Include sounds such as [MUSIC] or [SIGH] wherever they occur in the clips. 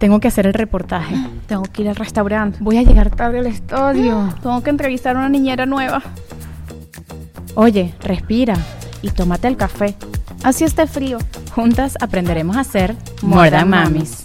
Tengo que hacer el reportaje. Tengo que ir al restaurante. Voy a llegar tarde al estudio. [GASPS] Tengo que entrevistar a una niñera nueva. Oye, respira y tómate el café. Así esté frío. Juntas aprenderemos a ser More Than Mamis.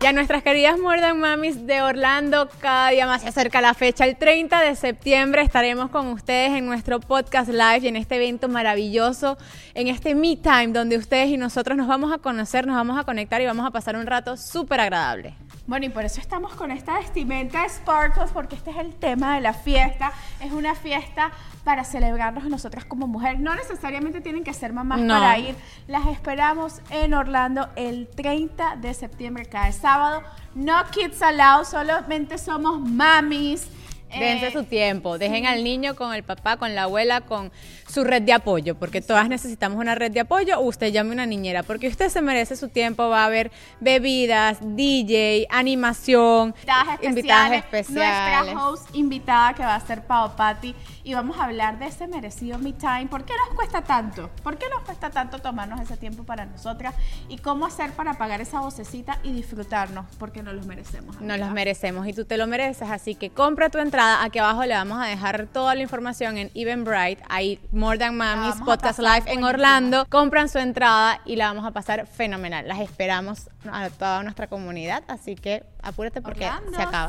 Ya nuestras queridas Mordan Mamis de Orlando, cada día más se acerca la fecha. El 30 de septiembre estaremos con ustedes en nuestro podcast live y en este evento maravilloso, en este Me Time, donde ustedes y nosotros nos vamos a conocer, nos vamos a conectar y vamos a pasar un rato súper agradable. Bueno, y por eso estamos con esta vestimenta Sparkles, porque este es el tema de la fiesta. Es una fiesta para celebrarnos nosotras como mujer. No necesariamente tienen que ser mamás para ir. Las esperamos en Orlando el 30 de septiembre, cada sábado. No kids allowed, solamente somos mamis. Dense eh, su tiempo, dejen al niño con el papá, con la abuela, con su red de apoyo, porque todas necesitamos una red de apoyo usted llame una niñera, porque usted se merece su tiempo, va a haber bebidas, DJ, animación, invitadas especiales. Nuestra host invitada que va a ser Pao Patti y vamos a hablar de ese merecido me time. ¿Por qué nos cuesta tanto? ¿Por qué nos cuesta tanto tomarnos ese tiempo para nosotras? ¿Y cómo hacer para pagar esa vocecita y disfrutarnos? Porque nos los merecemos. Nos los merecemos y tú te lo mereces, así que compra tu entrada. Aquí abajo le vamos a dejar toda la información en Eventbrite. Ahí More Than Mamis Podcast Live en Orlando. Compran su entrada y la vamos a pasar fenomenal. Las esperamos a toda nuestra comunidad, así que apúrate porque se acaba.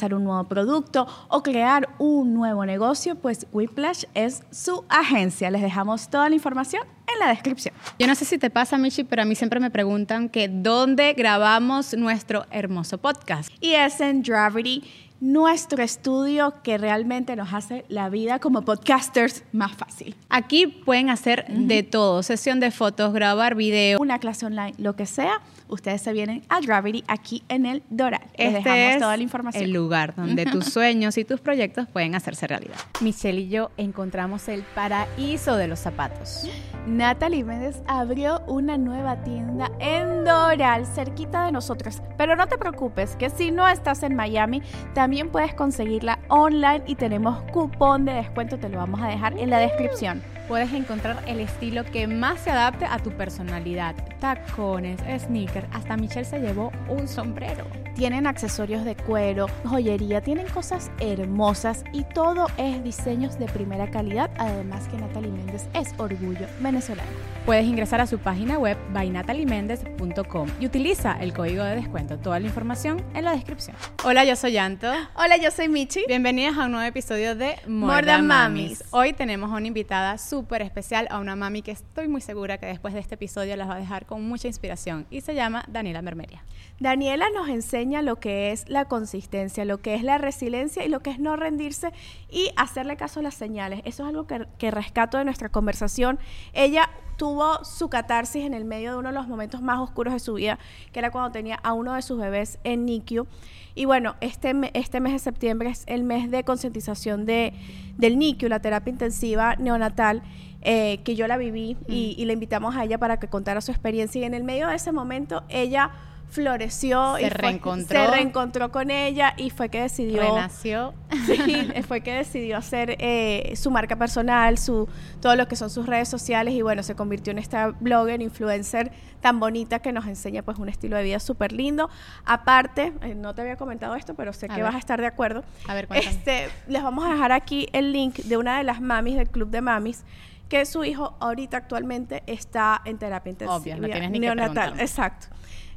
un nuevo producto o crear un nuevo negocio, pues Whiplash es su agencia. Les dejamos toda la información en la descripción. Yo no sé si te pasa, Michi, pero a mí siempre me preguntan que dónde grabamos nuestro hermoso podcast. Y es en Gravity nuestro estudio que realmente nos hace la vida como podcasters más fácil. Aquí pueden hacer de todo, sesión de fotos, grabar video. Una clase online, lo que sea, ustedes se vienen a Gravity aquí en el Doral. Les este dejamos toda la información. El lugar donde tus sueños y tus proyectos pueden hacerse realidad. Michelle y yo encontramos el paraíso de los zapatos. Natalie Méndez abrió una nueva tienda en Doral, cerquita de nosotros. Pero no te preocupes, que si no estás en Miami, también también puedes conseguirla online y tenemos cupón de descuento, te lo vamos a dejar en la descripción. Puedes encontrar el estilo que más se adapte a tu personalidad. Tacones, sneakers, hasta Michelle se llevó un sombrero. Tienen accesorios de cuero, joyería, tienen cosas hermosas y todo es diseños de primera calidad, además que Natalie Méndez es orgullo venezolano. Puedes ingresar a su página web bynatalieméndez.com y utiliza el código de descuento. Toda la información en la descripción. Hola, yo soy Anto. Hola, yo soy Michi. Bienvenidas a un nuevo episodio de More, Mamis. Hoy tenemos una invitada súper especial, a una mami que estoy muy segura que después de este episodio las va a dejar con mucha inspiración y se llama Daniela Mermeria. Daniela nos enseña lo que es la consistencia, lo que es la resiliencia y lo que es no rendirse y hacerle caso a las señales. Eso es algo que, que rescato de nuestra conversación. Ella tuvo su catarsis en el medio de uno de los momentos más oscuros de su vida, que era cuando tenía a uno de sus bebés en NICU. Y bueno, este, este mes de septiembre es el mes de concientización de, del NICU, la terapia intensiva neonatal, eh, que yo la viví y, y, le invitamos a ella para que contara su experiencia. Y en el medio de ese momento, ella floreció se y reencontró. se reencontró con ella y fue que decidió renació. [LAUGHS] Sí, fue que decidió hacer eh, su marca personal su todo lo que son sus redes sociales y bueno se convirtió en esta blogger influencer tan bonita que nos enseña pues un estilo de vida súper lindo aparte eh, no te había comentado esto pero sé que vas a estar de acuerdo. A ver este les vamos a dejar aquí el link de una de las mamis del club de mamis que su hijo ahorita actualmente está en terapia intensiva. Obvio, no tienes ni neonatal exacto.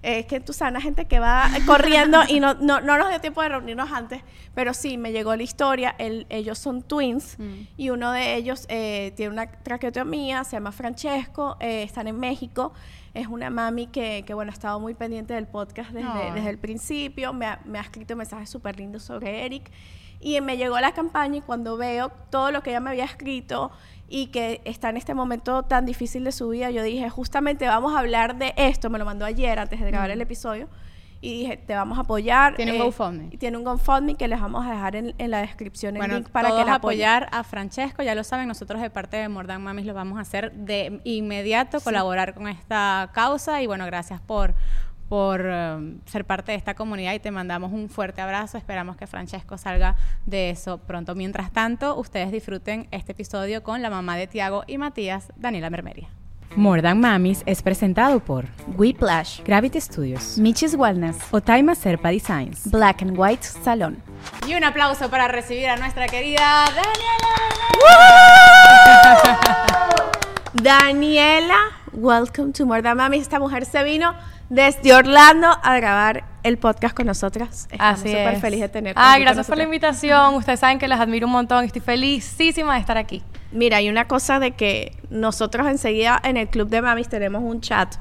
Es que tú sabes, una gente que va [LAUGHS] corriendo y no, no, no, nos dio tiempo de reunirnos antes, pero sí, me llegó la historia, ellos son twins mm. y uno de ellos eh, tiene una traqueotomía, se llama Francesco, eh, están en México, es una mami que, que, bueno, ha estado muy pendiente del podcast desde, desde el principio, me ha, me ha escrito mensajes súper lindos sobre Eric Y me llegó la campaña y cuando veo todo lo que ella me había escrito y que está en este momento tan difícil de su vida, yo dije, justamente vamos a hablar de esto, me lo mandó ayer antes de grabar el episodio, y dije, te vamos a apoyar. Tiene un eh, GoFundMe. y Tiene un GoFundMe que les vamos a dejar en, en la descripción el Bueno, link para todos que la apoyar a Francesco, ya lo saben, nosotros de parte de Mordan Mamis lo vamos a hacer de inmediato, colaborar con esta causa y bueno, gracias por por um, ser parte de esta comunidad y te mandamos un fuerte abrazo. Esperamos que Francesco salga de eso pronto. Mientras tanto, ustedes disfruten este episodio con la mamá de Tiago y Matías, Daniela Mermeria. More Than Mamis es presentado por Whiplash, Gravity Studios, Michis Wellness, Otaima Serpa Designs. Black and White Salon. Y un aplauso para recibir a nuestra querida Daniela. [LAUGHS] Daniela, welcome to More Than Mami. Esta mujer se vino desde Orlando a grabar el podcast con nosotras. Estamos Así súper es. feliz de tenerte. Con gracias por la invitación. Ustedes saben que las admiro un montón. Estoy felicísima de estar aquí. Mira, hay una cosa de que nosotros enseguida en el Club de Mamis tenemos un chat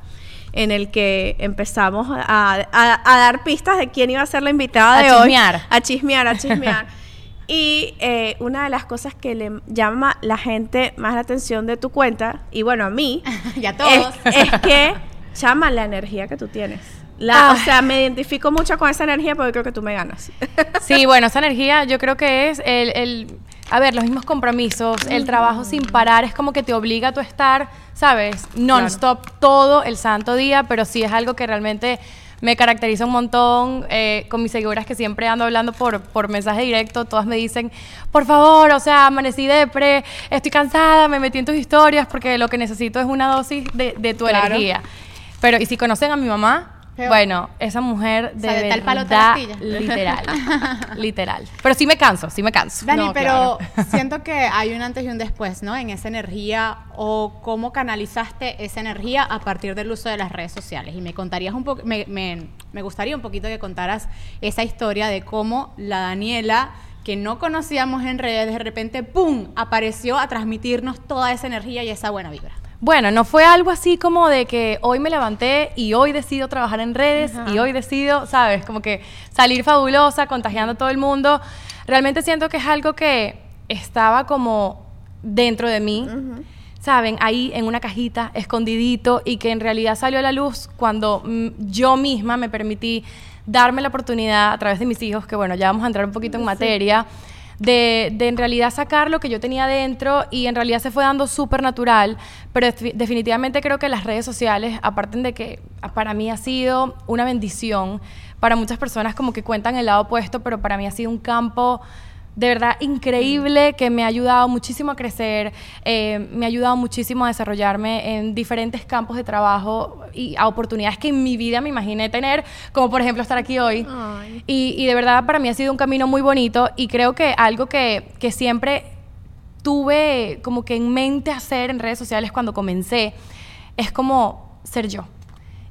en el que empezamos a, a- a dar pistas de quién iba a ser la invitada A de hoy. chismear. A chismear, a chismear. [LAUGHS] y eh, una de las cosas que le llama la gente más la atención de tu cuenta, y bueno, a mí, [LAUGHS] Y a todos. Es, es que [LAUGHS] llama la energía que tú tienes. La, o Ay. sea, me identifico mucho con esa energía porque creo que tú me ganas. [LAUGHS] Sí, bueno, esa energía yo creo que es el, el- a ver, los mismos compromisos, el trabajo sin parar, es como que te obliga a tu estar, ¿sabes? Non-stop todo el santo día, pero sí es algo que realmente me caracteriza un montón eh, con mis seguidoras que siempre ando hablando por, por mensaje directo, todas me dicen, por favor, o sea, amanecí depre, estoy cansada, me metí en tus historias porque lo que necesito es una dosis de, de tu Claro. energía. Pero, y si conocen a mi mamá, Peor. bueno, esa mujer O de sea, de tal palo, tal literal, [LAUGHS] literal. Pero sí me canso, sí me canso. Dani, No, pero siento que hay un antes y un después, ¿no? En esa energía o cómo canalizaste esa energía a partir del uso de las redes sociales. Y me contarías un poco, me, me- me gustaría un poquito que contaras esa historia de cómo la Daniela que no conocíamos en redes, de repente, ¡pum!, apareció a transmitirnos toda esa energía y esa buena vibra. Bueno, no fue algo así como de que hoy me levanté y hoy decido trabajar en redes y hoy decido, ¿sabes? Como que salir fabulosa, contagiando a todo el mundo. Realmente siento que es algo que estaba como dentro de mí, ¿saben? Ahí en una cajita, escondidito y que en realidad salió a la luz cuando mm, yo misma me permití darme la oportunidad a través de mis hijos, que bueno, ya vamos a entrar un poquito en materia de, de en realidad sacar lo que yo tenía dentro y en realidad se fue dando súper natural, pero defi- definitivamente creo que las redes sociales, aparte de que para mí ha sido una bendición, para muchas personas como que cuentan el lado opuesto, pero para mí ha sido un campo de verdad increíble que me ha ayudado muchísimo a crecer, eh, me ha ayudado muchísimo a desarrollarme en diferentes campos de trabajo y a oportunidades que en mi vida me imaginé tener, como por ejemplo estar aquí hoy. Y, y de verdad para mí ha sido un camino muy bonito y creo que algo que, que siempre tuve como que en mente hacer en redes sociales cuando comencé es como ser yo.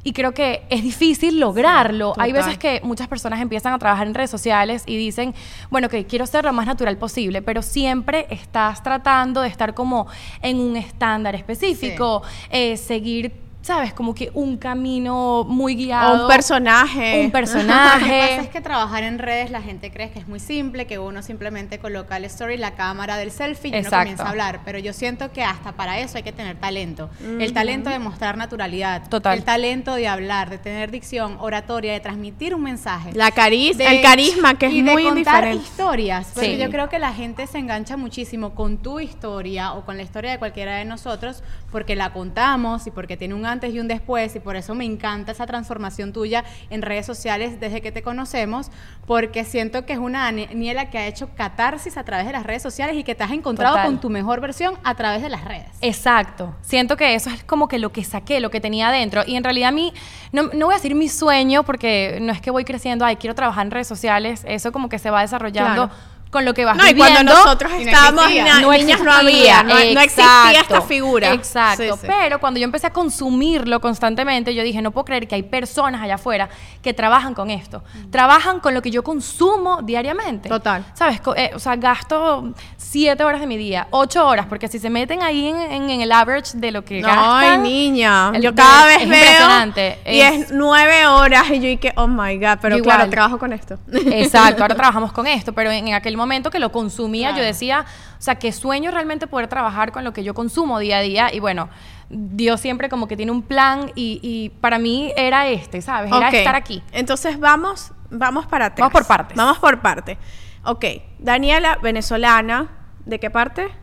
Y creo que es difícil lograrlo. Hay veces que muchas personas empiezan a trabajar en redes sociales y dicen, bueno, que quiero ser lo más natural posible, pero siempre estás tratando de estar como en un estándar específico, eh, seguir, ¿sabes? Como que un camino muy guiado. O un personaje. Un [LAUGHS] Lo que personaje. pasa es que trabajar en redes la gente cree que es muy simple, que uno simplemente coloca el story, la cámara del selfie y uno comienza a hablar. Pero yo siento que hasta para eso hay que tener talento. El talento de mostrar naturalidad. Total. El talento de hablar, de tener dicción, oratoria, de transmitir un mensaje. La cariz, De- el carisma, que es y de contar diferente. historias. Porque Sí. yo creo que la gente se engancha muchísimo con tu historia o con la historia de cualquiera de nosotros porque la contamos y porque tiene un antes y un después y por eso me encanta esa transformación tuya en redes sociales desde que te conocemos porque siento que es una Daniela que ha hecho catarsis a través de las redes sociales y que te has encontrado Total. con tu mejor versión a través de las redes. Exacto. Siento que eso es como que lo que saqué, lo que tenía adentro. Y en realidad a mí, no, no voy a decir mi sueño, porque no es que voy creciendo, ay, quiero trabajar en redes sociales. Eso como que se va desarrollando Claro. Con lo que vas No, y cuando nosotros estábamos no niñas no había, no, no existía esta figura. Exacto. Sí, sí. Pero cuando yo empecé a consumirlo constantemente, yo dije, no puedo creer que hay personas allá afuera que trabajan con esto. Trabajan con lo que yo consumo diariamente. Total. ¿Sabes? Eh, o sea, gasto siete horas de mi día, ocho horas, porque si se meten ahí en, en- en el average de lo que No, gastan... ay, niña. yo cada es vez veo. impresionante. Y es, nueve horas. Y yo, que, oh my God. Pero Yo claro, igual. trabajo con esto. Exacto, ahora trabajamos con esto, pero en, en aquel momento que lo consumía, yo decía, o sea, qué sueño realmente poder trabajar con lo que yo consumo día a día. Y bueno, Dios siempre como que tiene un plan y, y para mí era este, ¿sabes? Era estar aquí. Entonces vamos, vamos para atrás. Vamos por partes. Vamos por partes. Ok, Daniela, venezolana, ¿de qué parte?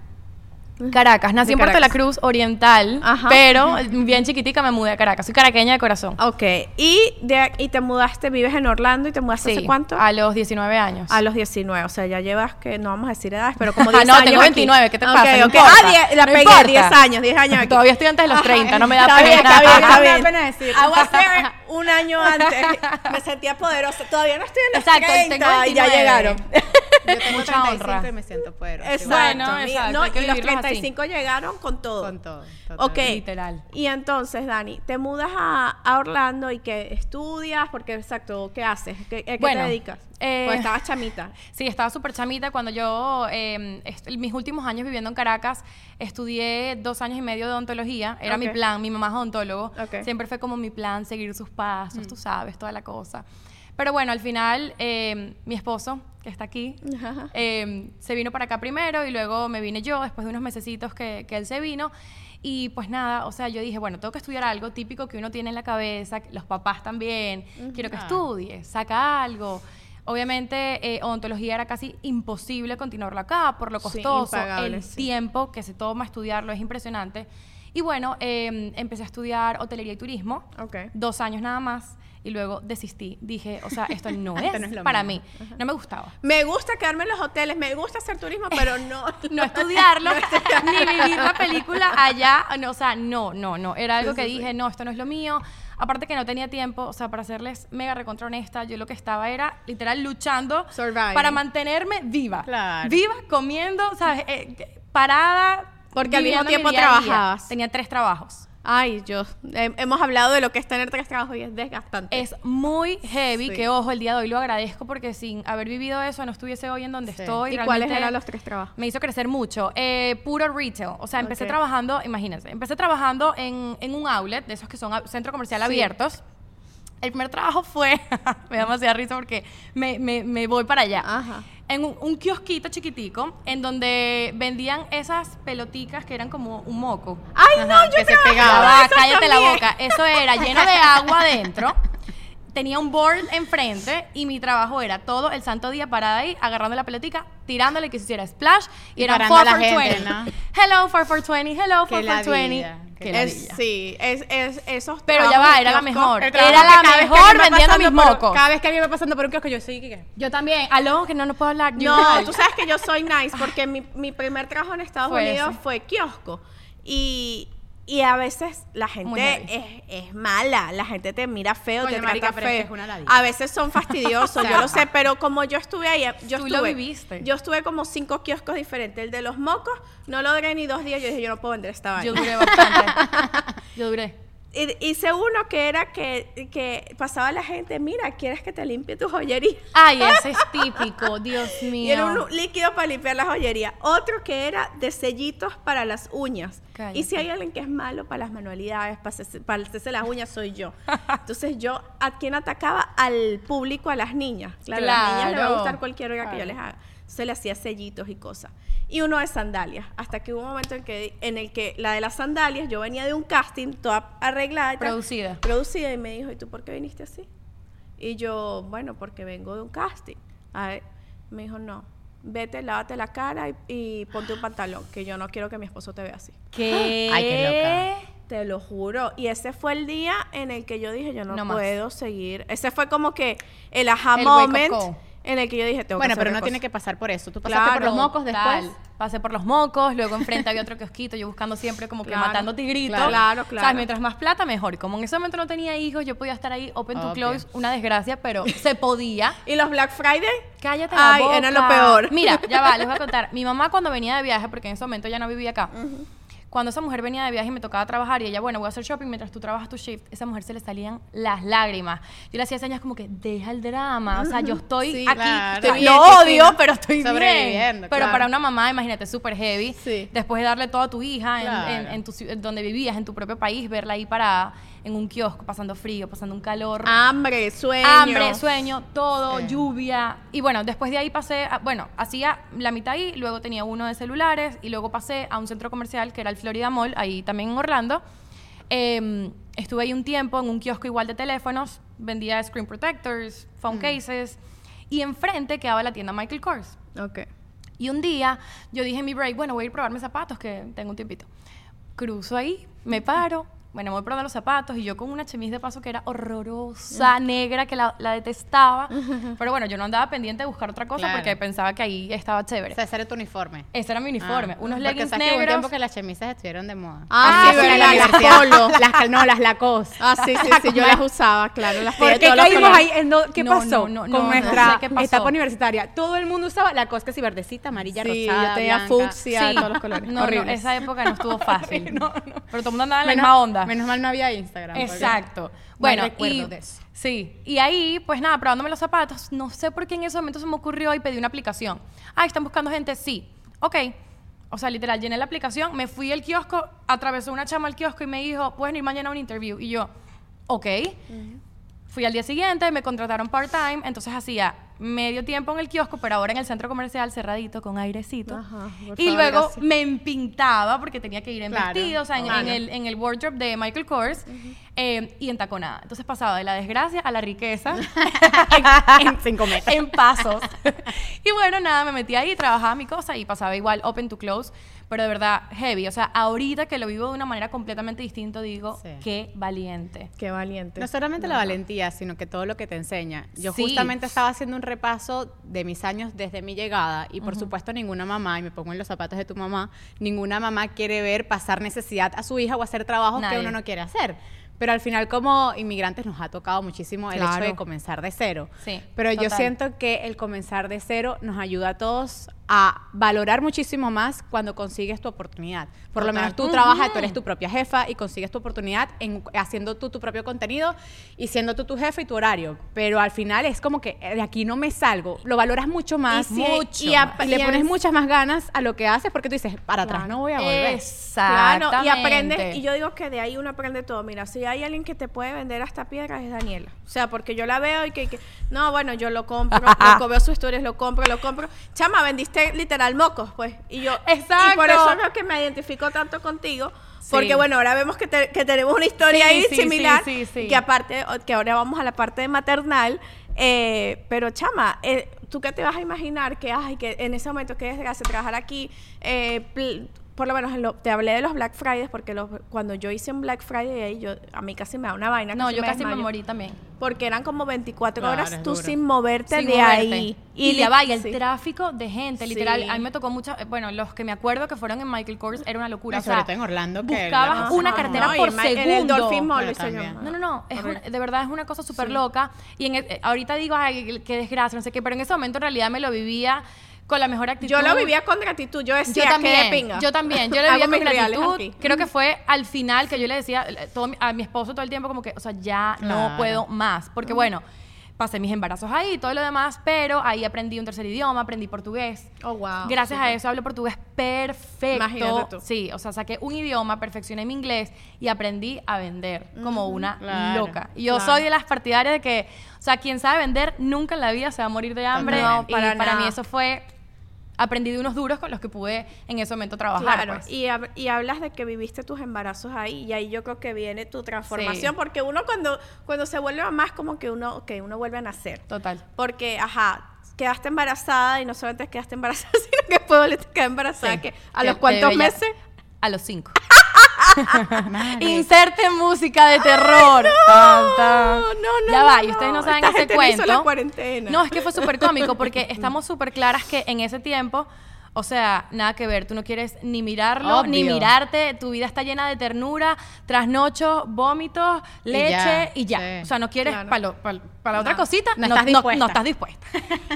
Caracas, nací De en Puerto de la. Cruz Oriental, Ajá. pero bien chiquitica me mudé a Caracas. Soy caraqueña de corazón. Ok, y, de, y te mudaste, vives en Orlando y te mudaste hace Sí, cuánto? A los 19 años. A los 19, o sea, ya llevas que, no vamos a decir edades, pero como [LAUGHS] Ah, 10 no, años tengo aquí. 29, ¿qué te pasa? No ok. importa, Ah, die- la no pegué, importa. 10 años, 10 años [LAUGHS] aquí. Todavía estoy antes de los 30, no me da está pena. bien, está bien, [LAUGHS] está No me da bien. pena decir. There un año antes. Me sentía poderosa. Todavía no estoy en los Exacto, 30 tengo y ya 29. llegaron. Yo tengo Mucha 35 honra. y me siento poderosa. Exacto. Bueno, mi- exacto, no, y los vivirlos así. 35 llegaron con todo. Con todo. Ok. total. Literal. Y entonces, Dani, te mudas a, a Orlando y que estudias, porque exacto, ¿qué haces? ¿Qué, qué Bueno, te dedicas? eh, pues estabas chamita. Sí, estaba súper chamita. Cuando yo, eh, mis últimos años viviendo en Caracas, estudié dos años y medio de odontología. Era mi Ok. plan, mi mamá es odontólogo. Ok. Siempre fue como mi plan, seguir sus Mm. pasos, tú sabes, toda la cosa. Pero bueno, al final, eh, mi esposo, que está aquí, eh, se vino para acá primero y luego me vine yo después de unos mesecitos que, que él se vino. Y pues nada, o sea, yo dije, bueno, tengo que estudiar algo típico que uno tiene en la cabeza, los papás también, quiero que estudies, saca algo. Obviamente, eh, odontología era casi imposible continuarlo acá por lo Sí, costoso, impagable, el sí. tiempo que se toma estudiarlo es impresionante. Y bueno, eh, empecé a estudiar hotelería y turismo, Ok. dos años nada más, y luego desistí. Dije, o sea, esto no [LAUGHS] es, Esto no es para mí, no me gustaba. Me gusta quedarme en los hoteles, me gusta hacer turismo, pero no. [LAUGHS] no estudiarlo, [LAUGHS] ni vivir la película allá, no, o sea, no, no, no, era algo Sí, que sí, dije, no, esto no es lo mío, aparte que no tenía tiempo, o sea, para serles mega recontra honesta, yo lo que estaba era literal luchando Surviving. para mantenerme viva, Claro. viva, comiendo, ¿sabes? Eh, parada. Porque al mismo tiempo trabajabas. Tenía tres trabajos. Ay, yo. he- hemos hablado de lo que es tener tres trabajos y es desgastante. Es muy heavy, Sí. que ojo, el día de hoy lo agradezco porque sin haber vivido eso no estuviese hoy en donde Sí. estoy. ¿Y cuáles eran los tres trabajos? Me hizo crecer mucho. Eh, puro retail. O sea, empecé trabajando, imagínense, empecé trabajando en, en un outlet, de esos que son a- centro comercial Sí. abiertos. El primer trabajo fue, [LAUGHS] me da demasiada risa porque me, me- me voy para allá. Ajá. En un, un kiosquito chiquitico, en donde vendían esas peloticas que eran como un moco. Ay, no, Ajá, yo que se pegaba. eso cállate la también. boca. Eso era lleno de agua adentro. Tenía un board enfrente y mi trabajo era todo el santo día parada ahí, agarrando la pelotica, tirándole que se hiciera splash y, Y eran parando a 4 la for gente, 20. ¿no? Hello, 4 for 20, hello, 4 Qué for 20. Es- sí, es, es, esos Pero ya va, era la mejor. Era que la que mejor vendiendo mis mocos. Cada vez que alguien va pasando por un kiosco, yo soy ¿qué? Yo también. Aló, que no, no puedo hablar. No, tú sabes que yo soy nice porque mi, mi primer trabajo en [LAUGHS] Estados Fue Unidos ese. fue kiosco. Y, y a veces la gente es, es mala, la gente te mira feo, te trata feo. A veces son fastidiosos, [LAUGHS] yo lo sé, pero como yo estuve ahí, yo Tú estuve, lo viviste. yo estuve como cinco kioscos diferentes. El de los mocos, no lo duré ni dos días, yo dije, yo no puedo vender esta Yo vaina. duré bastante. [LAUGHS] Yo duré. Y- Hice uno que era que, que pasaba la gente, mira, ¿quieres que te limpie tu joyería? Ay, [LAUGHS] ese es típico, Dios mío. Y era un líquido para limpiar la joyería. Otro que era de sellitos para las uñas. Cállate. Y si hay alguien que es malo para las manualidades, para hacerse, para hacerse las uñas, soy yo. [LAUGHS] Entonces yo, ¿a quién atacaba? Al público, a las niñas. Claro, a las niñas les va a gustar cualquier hora que yo les haga. Se le hacía sellitos y cosas. Y uno de sandalias. Hasta que hubo un momento en, que, en el que la de las sandalias, yo venía de un casting toda arreglada. y tal, Producida. producida y me dijo, ¿y tú por qué viniste así? Y yo, bueno, porque vengo de un casting. A ver, me dijo, no, vete, lávate la cara y, y ponte un pantalón, que yo no quiero que mi esposo te vea así. ¿Qué? Ay, qué loca. Te lo juro. Y ese fue el día en el que yo dije, yo no, No más. puedo seguir. Ese fue como que el aha El wake up moment call. En el que yo dije, tengo Bueno, que hacer pero no otra tiene que pasar por eso. Tú pasaste por Claro, los mocos Tal. Pasé por los mocos, luego enfrente había otro kiosquito, yo buscando siempre como que Claro, matando tigritos. claro, claro, claro. ¿Sabes? Mientras más plata, mejor. Y como en ese momento no tenía hijos, yo podía estar ahí open to Obvio. close, una desgracia, pero se podía. [LAUGHS] ¿Y los Black Friday? Cállate la Ay, boca. era lo peor. Mira, ya va, les voy a [LAUGHS] contar. Mi mamá cuando venía de viaje, porque en ese momento ya no vivía acá, Cuando esa mujer venía de viaje y me tocaba trabajar y ella, bueno, voy a hacer shopping mientras tú trabajas tu shift, esa mujer se le salían las lágrimas. Yo le hacía señas como que, deja el drama, o sea, yo estoy Sí, aquí, claro. o sea, Estoy bien, lo odio, pero estoy bien. Pero claro. para una mamá, imagínate, súper heavy, Sí. después de darle todo a tu hija en- Claro. en, en tu en donde vivías, en tu propio país, verla ahí parada en un kiosco, pasando frío, pasando un calor. Hambre, sueño. Hambre, sueño, todo, Sí. lluvia. Y bueno, después de ahí pasé, a- bueno, hacía la mitad ahí, luego tenía uno de celulares y luego pasé a un centro comercial que era el Florida Mall, ahí también en Orlando. Em, estuve ahí un tiempo en un kiosco igual de teléfonos, vendía screen protectors, phone Mm. cases y enfrente quedaba la tienda Michael Kors. Ok. Y un día yo dije en mi break, bueno, voy a ir a probarme zapatos que tengo un tiempito. Cruzo ahí, me paro, me voy probando los zapatos y yo con una chemise de paso que era horrorosa, negra, que la, la detestaba. [LAUGHS] Pero bueno, yo no andaba pendiente de buscar otra cosa Claro. porque pensaba que ahí estaba chévere. O sea, ese era tu uniforme. Ese era mi uniforme, Ah, unos porque leggings sabes que hubo un negros. tiempo que las chemisas estuvieron de moda. Ah, sí, sí, en la las universidad. polo. [LAUGHS] Las, cal- no, las Lacoste. Ah, sí, sí, sí, yo [LAUGHS] las usaba, claro. Las ¿Por qué caímos ahí? en no- ¿Qué No, pasó no, no, con no, no nuestra sé qué pasó. etapa universitaria? Todo el mundo usaba la cosa que si verdecita, amarilla, Sí, rosada, yo tenía blanca. fucsia, de todos los colores. No, esa época no estuvo fácil. No, no. Pero todo el mundo andaba en la misma onda. Menos mal no había Instagram. Exacto. Bueno, y, de eso. sí. Y ahí, pues nada, probándome los zapatos, no sé por qué en ese momento se me ocurrió y pedí una aplicación. Ah, ¿están buscando gente? Sí. Ok. O sea, literal, llené la aplicación, me fui al kiosco, atravesó una chama al kiosco y me dijo, pueden ir mañana a un interview. Y yo, ok. Fui al día siguiente, me contrataron part-time, entonces hacía medio tiempo en el kiosco, pero ahora en el centro comercial cerradito, con airecito. Ajá, y favor, luego gracias. me empintaba porque tenía que ir en Claro, vestido, o sea, en, en el, en el wardrobe de Michael Kors eh, y en taconada. Entonces pasaba de la desgracia a la riqueza [LAUGHS] en cinco meses. en pasos. y bueno, nada, me metí ahí, trabajaba mi cosa y pasaba igual open to close, pero de verdad heavy. O sea, ahorita que lo vivo de una manera completamente distinta, digo, Sí. qué valiente. Qué valiente. No solamente la valentía, sino que todo lo que te enseña. Yo Sí. justamente estaba haciendo un repaso de mis años desde mi llegada y por supuesto ninguna mamá, y me pongo en los zapatos de tu mamá, ninguna mamá quiere ver pasar necesidad a su hija o hacer trabajos Nadie. que uno no quiere hacer. Pero al final como inmigrantes nos ha tocado muchísimo el hecho de comenzar de cero. Sí, Pero yo siento que el comenzar de cero nos ayuda a todos a valorar muchísimo más cuando consigues tu oportunidad. Por lo Total. menos tú trabajas, tú eres tu propia jefa y consigues tu oportunidad en, haciendo tú tu propio contenido y siendo tú tu jefe y tu horario. Pero al final es como que eh, de aquí no me salgo. Lo valoras mucho más. Y mucho. y a- le y pones es- muchas más ganas a lo que haces porque tú dices, para atrás no voy a volver. Exactamente. Claro, y aprendes, y yo digo que de ahí uno aprende todo. Mira, si hay alguien que te puede vender hasta piedras es Daniela. O sea, porque yo la veo y que, que- no, bueno, yo lo compro, [LAUGHS] lo veo sus historias, lo compro, lo compro. Chama, vendiste literal mocos, pues. Y yo, Exacto. y por eso creo que me identifico tanto contigo. Sí. Porque bueno, ahora vemos que, te- que tenemos una historia Sí, ahí sí, similar. sí, sí, sí. Que aparte, que ahora vamos a la parte de maternal. eh, pero chama, eh, ¿tú qué te vas a imaginar que, ay, que en ese momento que desgracia trabajar aquí, eh, por lo menos en lo- te hablé de los Black Fridays porque los- cuando yo hice un Black Friday ahí, yo, a mí casi me da una vaina. No, yo casi me morí también. Porque eran como 24 Claro, horas tú duro. sin moverte Sin de moverte. ahí. Y, ya li- va, y el sí. tráfico de gente, literal. Sí. A mí me tocó mucho, bueno, los que me acuerdo que fueron en Michael Kors era una locura. Y o sea, sobre todo en Orlando, que buscabas una cartera No, por Ma- en el segundo. Dolphin Mall Bueno. No, no, no, es de verdad es una cosa súper loca. Y en, e- ahorita digo, ay, qué desgracia, no sé qué, pero en ese momento en realidad me lo vivía con la mejor actitud. Yo lo vivía con gratitud. Yo decía, Yo "Qué también, de pinga". yo también, yo [LAUGHS] le Hago vivía con gratitud. Creo que fue al final que yo le decía eh, todo a mi esposo todo el tiempo como que, o sea, ya no puedo más, porque bueno, pasé mis embarazos ahí y todo lo demás, pero ahí aprendí un tercer idioma, aprendí portugués. Oh, wow. Gracias a eso hablo portugués perfecto. Imagínate tú. Sí, o sea, saqué un idioma, perfeccioné mi inglés y aprendí a vender como una Claro, loca. Y yo claro. soy de las partidarias de que, o sea, quien sabe vender nunca en la vida se va a morir de hambre. No, y para para nada. mí eso fue aprendí de unos duros con los que pude en ese momento trabajar. Claro, pues. y, hab- y hablas de que viviste tus embarazos ahí y ahí yo creo que viene tu transformación Sí. porque uno cuando cuando se vuelve mamá es como que uno que uno vuelve a nacer. Total. Porque, ajá, quedaste embarazada y no solamente quedaste [LAUGHS] embarazada, sino que después a quedar embarazada. Sí. Que, ¿A Que los te veía- meses? A los cinco. [LAUGHS] Inserte música de terror. Tan, tan. no, no, Ya no, va, y no. ustedes no saben ese no cuento. la cuarentena. No, es que fue súper cómico porque [LAUGHS] estamos súper claras que en ese tiempo, O sea, nada que ver. Tú no quieres ni mirarlo, ni mirarte. Tu vida está llena de ternura, trasnochos, vómitos, Y leche ya, y ya. sí. O sea, no quieres Claro. para la otra No. cosita. No estás dispuesta. no estás dispuesta.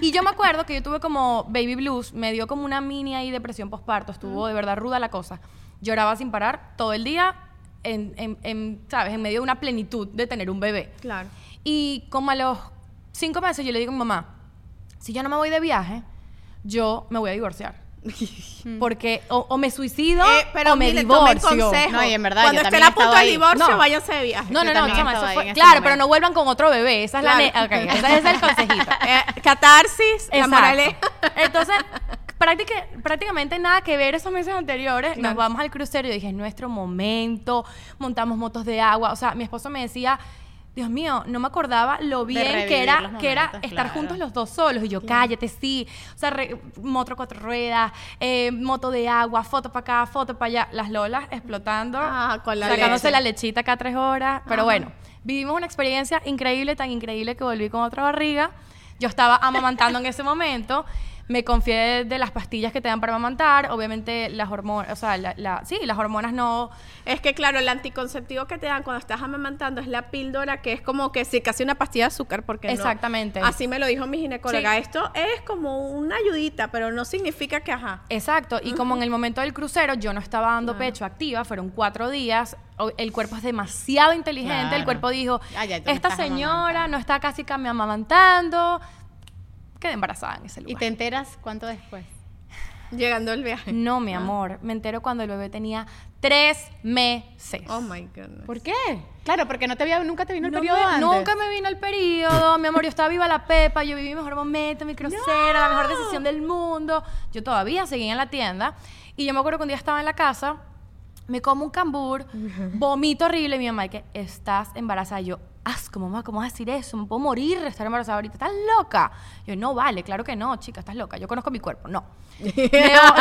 y yo me acuerdo que yo tuve como baby blues. Me dio como una mini ahí depresión postparto. Estuvo de verdad ruda la cosa. Lloraba sin parar todo el día, en, en- en, ¿sabes? En medio de una plenitud de tener un bebé. Claro. Y como a los cinco meses yo le digo a mi mamá, si yo no me voy de viaje, yo me voy a divorciar. [LAUGHS] Porque o, o me suicido Eh, pero o me mire, divorcio. consejo. No, y en verdad, Cuando yo estén también he a punto estado del divorcio, No. váyanse de viaje. No, no, no, también chama, eso fue- ese claro, momento. pero no vuelvan con otro bebé. Esa es la... Claro. ne- ok, ese es el [LAUGHS] consejito. Eh, catarsis, la Exacto. moraleja. Entonces, práctica- prácticamente nada que ver esos meses anteriores. Nos vamos al crucero y yo dije, es nuestro momento, montamos motos de agua. O sea, mi esposo me decía, Dios mío, no me acordaba lo bien que era, que era estar claro. juntos los dos solos. Y yo, cállate, sí. O sea, re- moto cuatro ruedas, eh, moto de agua, foto para acá, foto para allá. Las lolas explotando, Ah, con la sacándose leche. la lechita cada tres horas. Pero Ajá. bueno, vivimos una experiencia increíble, tan increíble que volví con otra barriga. Yo estaba amamantando en ese momento. Me confié de, de las pastillas que te dan para amamantar. Obviamente las hormonas, o sea, la, la- sí, las hormonas no... Es que claro, el anticonceptivo que te dan cuando estás amamantando es la píldora que es como que sí, casi una pastilla de azúcar porque no- Exactamente. Así me lo dijo mi ginecóloga. Sí. Esto es como una ayudita, pero no significa que ajá. Exacto, y como en el momento del crucero yo no estaba dando pecho activa, fueron cuatro días, el cuerpo es demasiado inteligente, el cuerpo dijo, Ah, me esta señora amamantando". no está casi casi amamantando, quedé embarazada en ese ¿Y lugar. te enteras cuánto después? [LAUGHS] Llegando el viaje. No, mi amor, me entero cuando el bebé tenía tres meses. Oh my goodness. ¿Por qué? Claro, porque no te había, nunca te vino el No periodo me- antes. Nunca me vino el periodo, mi amor, yo estaba viva la pepa, yo viví mi mejor momento, mi crucero, la mejor decisión del mundo. Yo todavía seguía en la tienda y yo me acuerdo que un día estaba en la casa, me como un cambur, [LAUGHS] vomito horrible y mi mamá, y que estás embarazada. Y yo, asco, mamá, ¿cómo vas a decir eso? Me puedo morir de estar embarazada ahorita, ¿estás loca? Yo, no, vale, claro que no, chica, estás loca, yo conozco mi cuerpo, no. Voy-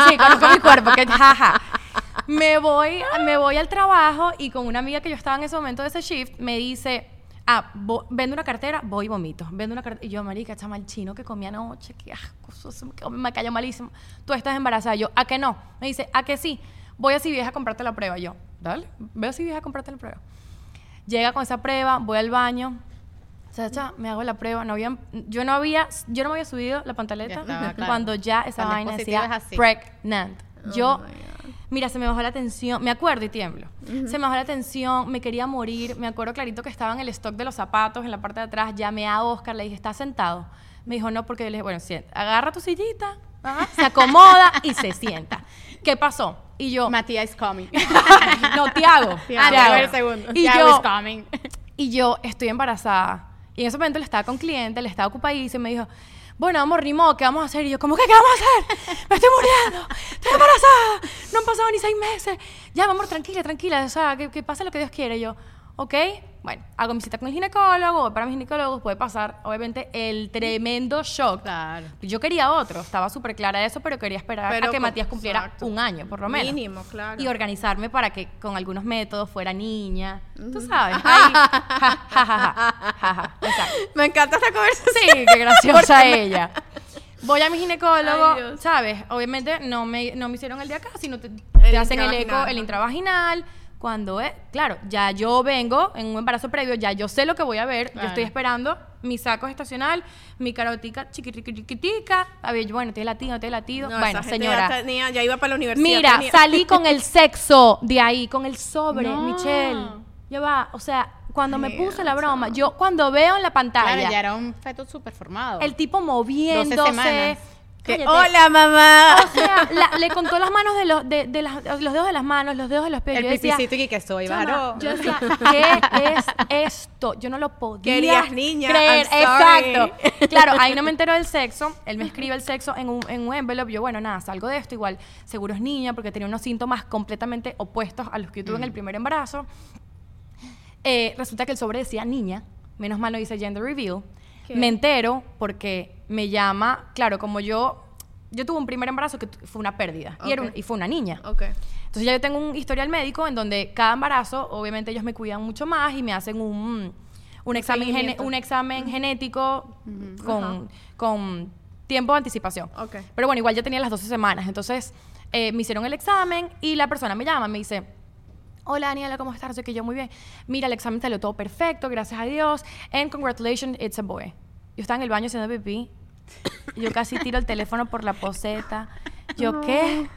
sí, [LAUGHS] conozco mi cuerpo, que jaja. Me voy, me voy al trabajo y con una amiga que yo estaba en ese momento de ese shift, me dice, ah, vo- vendo una cartera, voy y vomito. Vendo una cartera. Y yo, marica, chama, el chino que comí anoche, qué asco, me, cayó malísimo. Tú estás embarazada. Yo, ¿a que no? Me dice, ¿a que sí? Voy así vieja a comprarte la prueba. Yo, dale, ve así vieja a comprarte la prueba. Llega con esa prueba, voy al baño. Chacha, me hago la prueba. No había, yo no había, yo no me había subido la Ya pantaleta [LAUGHS] claro. cuando ya esa Cuando vaina decía pregnant. Yo, Oh God. mira, se me bajó la tensión. Me acuerdo y tiemblo. Se me bajó la tensión, me quería morir. Me acuerdo clarito que estaba en el stock de los zapatos, en la parte de atrás. Llamé a Oscar, le dije, ¿estás sentado? Me dijo, no, porque yo le dije, bueno, sienta. Agarra tu sillita, ajá, se acomoda y se sienta. [LAUGHS] ¿Qué pasó? Y yo, Matías is coming. [LAUGHS] no, [LAUGHS] Tiago. Tiago, el segundo. Y Tiago yo, is coming. [LAUGHS] y yo estoy embarazada. Y en ese momento le estaba con cliente, le estaba ocupadísimo y me dijo, bueno, amor, ni modo, ¿qué vamos a hacer? Y yo, ¿cómo que qué vamos a hacer? Me estoy muriendo, estoy embarazada, no han pasado ni seis meses. Ya, amor, tranquila, tranquila, o sea, que, que pase lo que Dios quiere. Y yo, ok, bueno, hago mi cita con el ginecólogo, voy para mi ginecólogo, puede pasar, obviamente, el tremendo shock. Claro. Yo quería otro, estaba súper clara de eso, pero quería esperar Pero a que con- Matías cumpliera exacto. un año, por lo menos. Mínimo, claro. Y organizarme para que con algunos métodos fuera niña. Tú sabes. [LAUGHS] Ahí, ja, ja, ja. Me encanta esta conversación. Sí, qué graciosa [LAUGHS] ella. Voy a mi ginecólogo, Ay. ¿sabes? Obviamente no me, no me hicieron el de acá, sino te, te hacen el eco, el intravaginal. Cuando es, claro, ya yo vengo en un embarazo previo, ya yo sé lo que voy a ver. Yo estoy esperando mi saco estacional, mi carotica chiquitiquitica. A ver, bueno, tiene latido, tiene latido. No, bueno, señora. Ya, tenía, ya iba para la universidad. Mira, tenía- salí con el sexo de ahí, con el sobre, No. Michelle. Ya va, o sea, cuando me puse la broma, yo cuando veo en la pantalla Claro, ya era un feto súper formado. el tipo moviéndose. semanas. Que. Hola, mamá. O sea, la- le contó las manos de los, de, de las- los dedos de las manos, los dedos de los pies. el yo decía, pipicito y que soy varón. yo decía, ¿qué es esto? Yo no lo podía Querías niña, creer. I'm sorry. Exacto. Claro, ahí no me entero del sexo. Él me escribe el sexo en un, en un envelope. Yo, bueno, nada, salgo de esto. Igual, seguro es niña porque tenía unos síntomas completamente opuestos a los que yo tuve en el primer embarazo. Eh, resulta que el sobre decía niña. Menos mal no dice gender reveal. ¿Qué? Me entero porque me llama, claro, como yo, yo tuve un primer embarazo que fue una pérdida y, era un- y fue una niña. Ok. Entonces ya yo tengo un historial médico en donde cada embarazo, obviamente ellos me cuidan mucho más y me hacen un, un, examen, gene- un examen genético con, con tiempo de anticipación. Ok. Pero bueno, igual ya tenía las 12 semanas. Entonces, eh, me hicieron el examen y la persona me llama, me dice, hola Daniela, ¿cómo estás? Sé que yo muy bien. Mira, el examen salió todo perfecto, gracias a Dios. And congratulations, it's a boy. Yo estaba en el baño haciendo pipí. Yo casi tiro el teléfono por la poseta. Yo, ¿qué?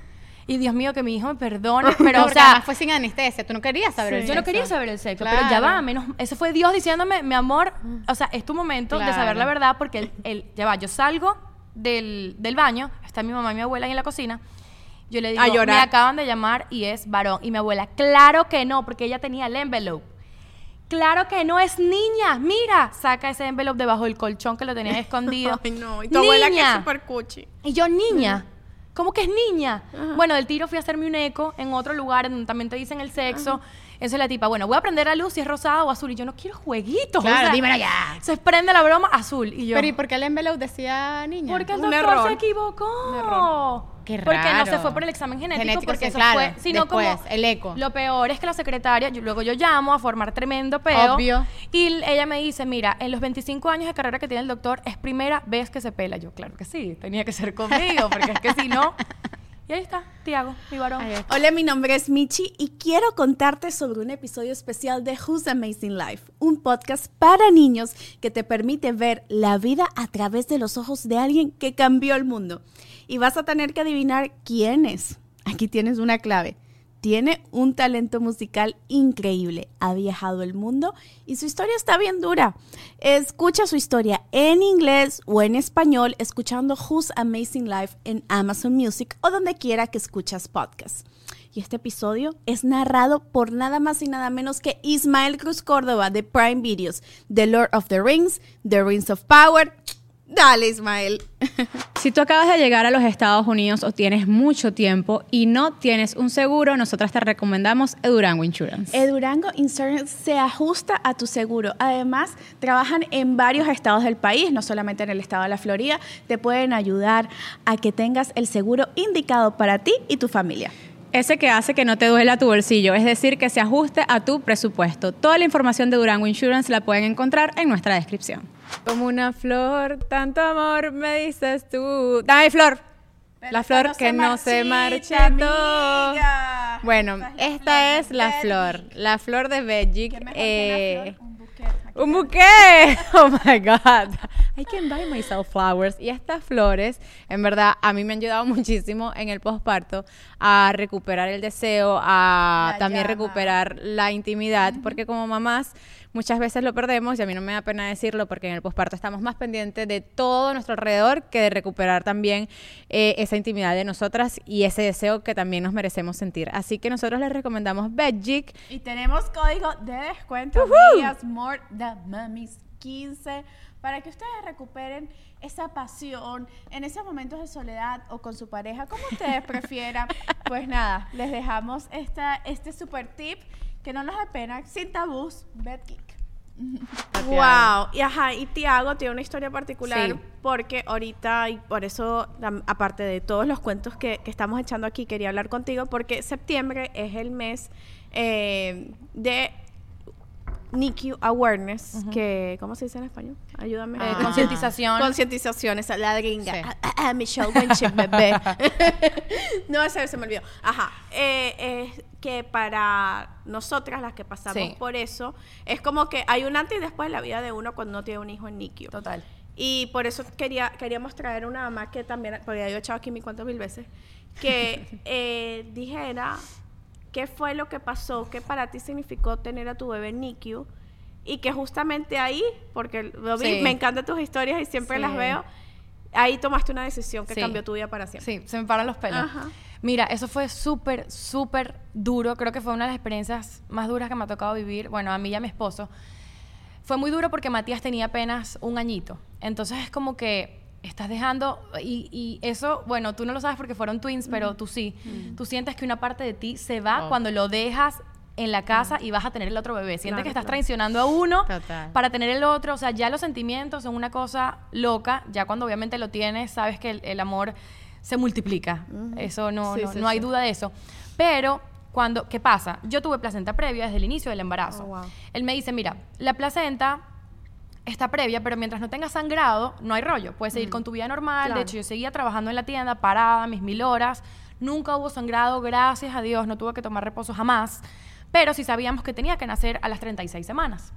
Y Dios mío, que mi hijo me perdone, [LAUGHS] pero, No, o sea, fue sin anestesia. Tú no querías saber el yo no sexo. quería saber el sexo, pero ya va, menos, eso fue Dios diciéndome, mi amor, o sea, es tu momento de saber la verdad, porque el, el- ya va, yo salgo del, del baño, está mi mamá y mi abuela ahí en la cocina, yo le digo, me acaban de llamar y es varón, y mi abuela, claro que no, porque ella tenía el envelope. Claro que no es niña, mira, saca ese envelope debajo del colchón que lo tenía [LAUGHS] escondido. Ay, no. Y tu abuela que es Niña. súper cuchi. Y yo, niña. ¿Cómo que es niña? Bueno, del tiro fui a hacerme un eco en otro lugar donde también te dicen el sexo. Eso es la tipa, bueno, voy a prender la luz si es rosada o azul. Y yo no quiero jueguitos. Claro, o sea, dímelo ya. Se prende la broma azul. Y yo, Pero ¿y por qué el envelope decía niña? porque el Un doctor error. se equivocó. Un error. Qué Porque no se fue por el examen genético, Genético, porque sí, eso claro. fue, sino Después, como el eco. Lo peor es que la secretaria, yo- luego yo llamo a formar tremendo peo. Obvio. Y ella me dice, mira, en los 25 años de carrera que tiene el doctor, es primera vez que se pela. Yo, claro que sí, tenía que ser conmigo, porque es que si no... Y ahí está, Tiago, mi varón. Hola, mi nombre es Michi y quiero contarte sobre un episodio especial de Who's Amazing Life, un podcast para niños que te permite ver la vida a través de los ojos de alguien que cambió el mundo. Y vas a tener que adivinar quién es. Aquí tienes una clave. Tiene un talento musical increíble, ha viajado el mundo y su historia está bien dura. Escucha su historia en inglés o en español escuchando Who's Amazing Life en Amazon Music o donde quiera que escuchas podcasts. Y este episodio es narrado por nada más y nada menos que Ismael Cruz Córdoba de Prime Videos, The Lord of the Rings, The Rings of Power. Dale, Ismael. Si tú acabas de llegar a los Estados Unidos o tienes mucho tiempo y no tienes un seguro, nosotras te recomendamos Edurango Insurance. Edurango Insurance se ajusta a tu seguro. Además, trabajan en varios estados del país, no solamente en el estado de la Florida. Te pueden ayudar a que tengas el seguro indicado para ti y tu familia. Ese que hace que no te duela tu bolsillo, es decir, que se ajuste a tu presupuesto. Toda la información de Durango Insurance la pueden encontrar en nuestra descripción. Como una flor, tanto amor me dices tú. Dame flor. La flor que no se marchitó. Bueno, esta es la flor, la flor de Veggic. ¿Qué mejor eh? Un buquet. [LAUGHS] Oh my God. I can buy myself flowers. Y estas flores, en verdad, a mí me han ayudado muchísimo en el posparto a recuperar el deseo, a La también llama. recuperar la intimidad, porque como mamás muchas veces lo perdemos y a mí no me da pena decirlo porque en el posparto estamos más pendientes de todo nuestro alrededor que de recuperar también eh, esa intimidad de nosotras y ese deseo que también nos merecemos sentir. Así que nosotros les recomendamos Veggic. Y tenemos código de descuento, amigas, More the Mummies 15, para que ustedes recuperen esa pasión en esos momentos de soledad o con su pareja, como ustedes [LAUGHS] prefieran. Pues nada, les dejamos esta, este super tip que no nos da pena, sin tabús, Bed Geek. Wow, y ajá, y Tiago tiene una historia particular Sí. porque ahorita, y por eso, aparte de todos los cuentos que, que estamos echando aquí, quería hablar contigo porque septiembre es el mes eh, de NICU Awareness, que, ¿cómo se dice en español? Ayúdame. Eh, Ah. concientización. Concientización, esa la gringa. Sí. Ah, ah, Michelle Winchip, bebé. [LAUGHS] no, ese se me olvidó. Ajá. Eh, eh, que para nosotras, las que pasamos Sí. por eso, es como que hay un antes y después de la vida de uno cuando uno tiene un hijo en NICU. Total. Y por eso quería, queríamos traer una mamá que también, porque yo he echado aquí mi cuento mil veces, que [LAUGHS] eh, dijera qué fue lo que pasó, qué para ti significó tener a tu bebé NICU y que justamente ahí, porque lo vi, Sí. me encantan tus historias y siempre Sí. las veo, ahí tomaste una decisión que Sí. cambió tu vida para siempre. Sí, se me paran los pelos. Ajá. Mira, eso fue súper, súper duro. Creo que fue una de las experiencias más duras que me ha tocado vivir. Bueno, a mí y a mi esposo. Fue muy duro porque Matías tenía apenas un añito. Entonces es como que estás dejando, y, y eso, bueno, tú no lo sabes porque fueron twins, pero tú sí. Tú sientes que una parte de ti se va Oh. cuando lo dejas en la casa y vas a tener el otro bebé. Sientes Claro, que estás claro. traicionando a uno Total. para tener el otro. O sea, ya los sentimientos son una cosa loca. Ya cuando obviamente lo tienes, sabes que el, el amor se multiplica. Eso no, Sí, no, sí, no hay sí. duda de eso. Pero cuando, ¿qué pasa? Yo tuve placenta previa desde el inicio del embarazo. Oh, wow. Él me dice, mira, la placenta esta previa, pero mientras no tengas sangrado, no hay rollo. Puedes seguir con tu vida normal. Claro. De hecho, yo seguía trabajando en la tienda, parada, mis mil horas. Nunca hubo sangrado, gracias a Dios, no tuve que tomar reposo jamás. Pero sí sabíamos que tenía que nacer a las 36 semanas.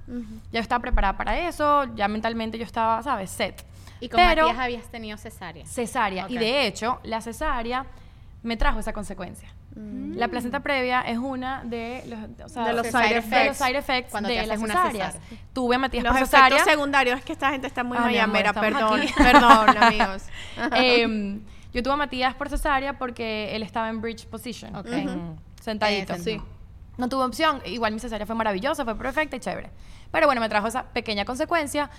Ya estaba preparada para eso, ya mentalmente yo estaba, ¿sabes? Set. Y con Pero- Matías habías tenido cesárea. cesárea. Y de hecho, la cesárea me trajo esa consecuencia. La placenta previa es una de los, o sea, De los de side los effects. side effects Cuando de te las haces una cesáreas. cesárea. Tuve Matías Los por efectos cesárea. secundarios es que esta gente está muy Ah, estamos perdón, [LAUGHS] perdón, [LAUGHS] amigos. Em, yo tuve a Matías por cesárea porque él estaba en bridge position, Ok. en- sentadito. Eh, sí. No tuve opción. Igual mi cesárea fue maravillosa, fue perfecta y chévere. Pero bueno, me trajo esa pequeña consecuencia.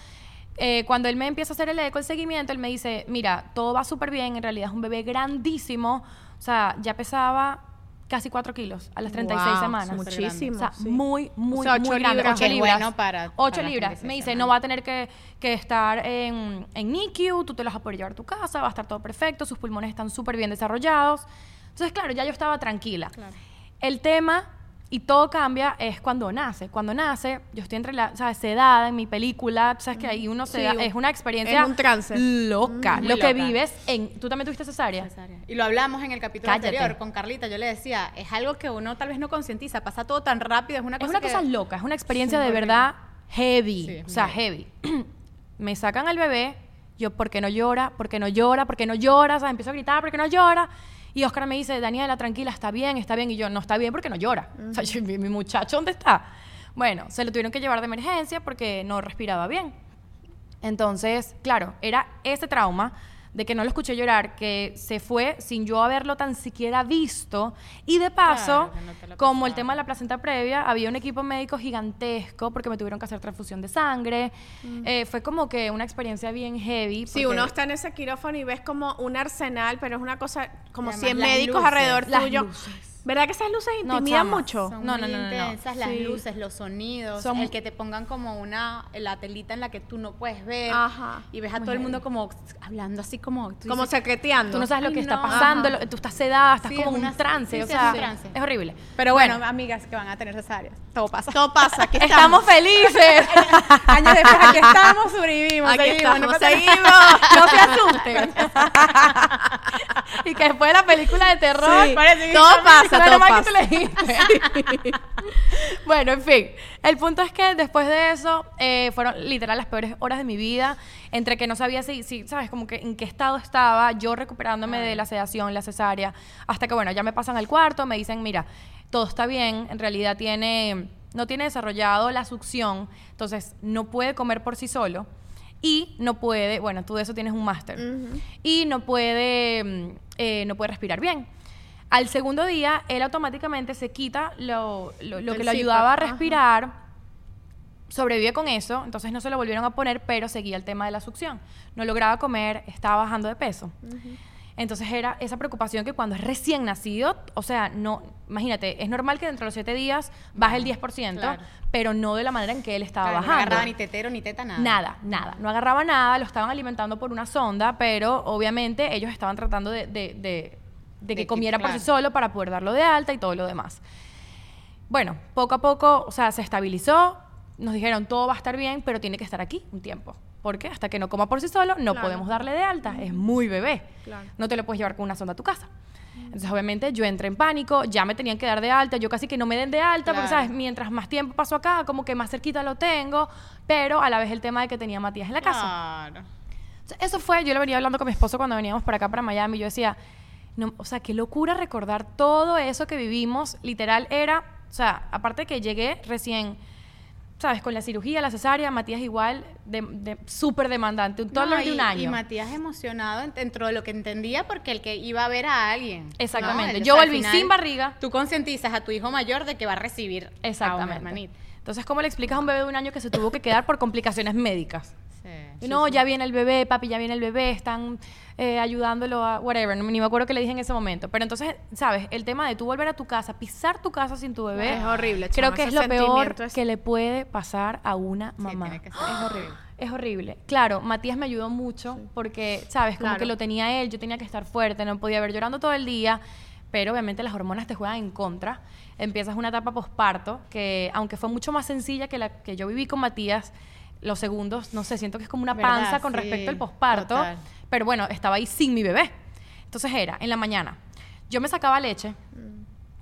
Eh, cuando él me empieza a hacer el eco, el seguimiento, él me dice, mira, todo va súper bien, en realidad es un bebé grandísimo. O sea, ya pesaba casi 4 kilos a las 36 Wow, semanas. muchísimo. O sea, sí. muy, muy, O sea, ocho muy grande. libras. Ocho Que es libras. bueno para- 8 para libras. 36 Me dice, no va a tener que, que estar en, en NICU, tú te los vas a poder llevar a tu casa, va a estar todo perfecto, sus pulmones están súper bien desarrollados. Entonces, claro, ya yo estaba tranquila. El tema, y todo cambia, es cuando nace. Cuando nace, yo estoy entre la, ¿sabes? Sedada en mi película, sabes que ahí uno se Sí, da, es una experiencia es un trance. loca. Muy lo que vives en, ¿tú también tuviste cesárea? Cesárea. Y lo hablamos en el capítulo Cállate. anterior con Carlita. Yo le decía, es algo que uno tal vez no concientiza, pasa todo tan rápido, es una Es cosa una que- cosa loca, es una experiencia de verdad heavy, Sí, o sea, heavy. [CLEARS THROAT] Me sacan al bebé, yo, ¿por qué no llora? ¿Por qué no llora? ¿Por qué no llora? O sea, empiezo a gritar, ¿por qué no llora? Y Oscar me dice, Daniela, tranquila, está bien, está bien. Y yo, no está bien porque no llora. O sea, yo, [LAUGHS] mi, mi muchacho, ¿dónde está? Bueno, se lo tuvieron que llevar de emergencia porque no respiraba bien. Entonces, claro, era ese trauma de que no lo escuché llorar, que se fue sin yo haberlo tan siquiera visto. Y de paso, Claro, no como el tema de la placenta previa, había un equipo médico gigantesco porque me tuvieron que hacer transfusión de sangre. Eh, fue como que una experiencia bien heavy. Si porque uno está en ese quirófano y ves como un arsenal, pero es una cosa, como Y además 100 las médicos luces, alrededor tuyo. luces. ¿Verdad que esas luces No, intimidan chama, mucho? Son No, muy no, no, no, no. intensas las Sí. luces, los sonidos, Son- el que te pongan como una la telita en la que tú no puedes ver Ajá. y ves a todo el mundo como hablando así como tú Como dices, secreteando. Tú no sabes lo Ay, que está no. pasando, lo- tú estás sedada, estás Sí, como en una- un trance, sí, o sí, sea, es un trance. es horrible. Pero bueno, amigas que van a tener cesáreas, todo pasa. Todo pasa, aquí estamos estamos. felices. [LAUGHS] Años después aquí estamos, sobrevivimos, Aquí seguimos, estamos, no seguimos. [LAUGHS] no se asusten. [LAUGHS] y que después de la película de terror, Sí, parece todo pasa, Mal que dijiste. [LAUGHS] bueno, en fin. El punto es que después de eso eh, fueron literal las peores horas de mi vida. Entre que no sabía si, si, ¿sabes? Como que en qué estado estaba, yo recuperándome de la sedación, la cesárea. Hasta que, bueno, ya me pasan al cuarto, me dicen, mira, todo está bien. En realidad tiene, no tiene desarrollado la succión, entonces no puede comer por sí solo. Y no puede, bueno, tú de eso tienes un máster. Y no puede, mm, eh, no puede respirar bien. Al segundo día, él automáticamente se quita lo, lo- que lo ayudaba a ajá. respirar, sobrevive con eso, entonces no se lo volvieron a poner, pero seguía el tema de la succión. No lograba comer, estaba bajando de peso. Entonces era esa preocupación que cuando es recién nacido, o sea, no, imagínate, es normal que dentro de los siete días baje el 10%, Claro. pero no de la manera en que él estaba Claro, no bajando. agarraba ni tetero ni teta nada. Nada, nada. No agarraba nada, lo estaban alimentando por una sonda, pero obviamente ellos estaban tratando de, de- de- de que De que- comiera por sí solo para poder darlo de alta y todo lo demás. Bueno, poco a poco, o sea, se estabilizó, nos dijeron todo va a estar bien, pero tiene que estar aquí un tiempo. ¿Por qué? Hasta que no coma por sí solo, no Claro. podemos darle de alta. Es muy bebé. Claro. No te lo puedes llevar con una sonda a tu casa. Entonces, obviamente, yo entré en pánico, ya me tenían que dar de alta, yo casi que no me den de alta, porque. ¿sabes? Mientras más tiempo paso acá, como que más cerquita lo tengo, pero a la vez el tema de que tenía a Matías en la casa. Claro. Eso fue, yo lo venía hablando con mi esposo cuando veníamos para acá, para Miami, yo decía, no, o sea, qué locura recordar todo eso que vivimos, literal era, o sea, aparte de que llegué recién, ¿sabes? Con la cirugía, la cesárea, Matías igual, de, de- súper demandante, un No, de un año. Y Matías emocionado en- dentro de lo que entendía porque el que iba a ver a alguien. Exactamente. Yo o sea, al volví sin barriga. Tú concientizas a tu hijo mayor de que va a recibir a un Exactamente. hermanito. Entonces, ¿cómo le explicas a un bebé de un año que se tuvo que quedar por complicaciones médicas? Sí. no, ya viene el bebé, papi, ya viene el bebé, están eh, ayudándolo a whatever, no- ni me acuerdo qué le dije en ese momento. Pero entonces, ¿sabes? El tema de tú volver a tu casa, pisar tu casa sin tu bebé. Es horrible, Creo chama, que es lo peor es- que le puede pasar a una mamá. tiene que ser. Es horrible. [GASPS] Es horrible. Claro, Matías me ayudó mucho porque, ¿sabes? Como Claro. que lo tenía él, yo tenía que estar fuerte, no podía ver llorando todo el día. Pero obviamente las hormonas te juegan en contra. Empiezas una etapa posparto que, aunque fue mucho más sencilla que la que yo viví con Matías, los segundos, no sé, siento que es como una panza con Sí, respecto al posparto. total. Pero bueno, estaba ahí sin mi bebé. Entonces era, en la mañana, yo me sacaba leche.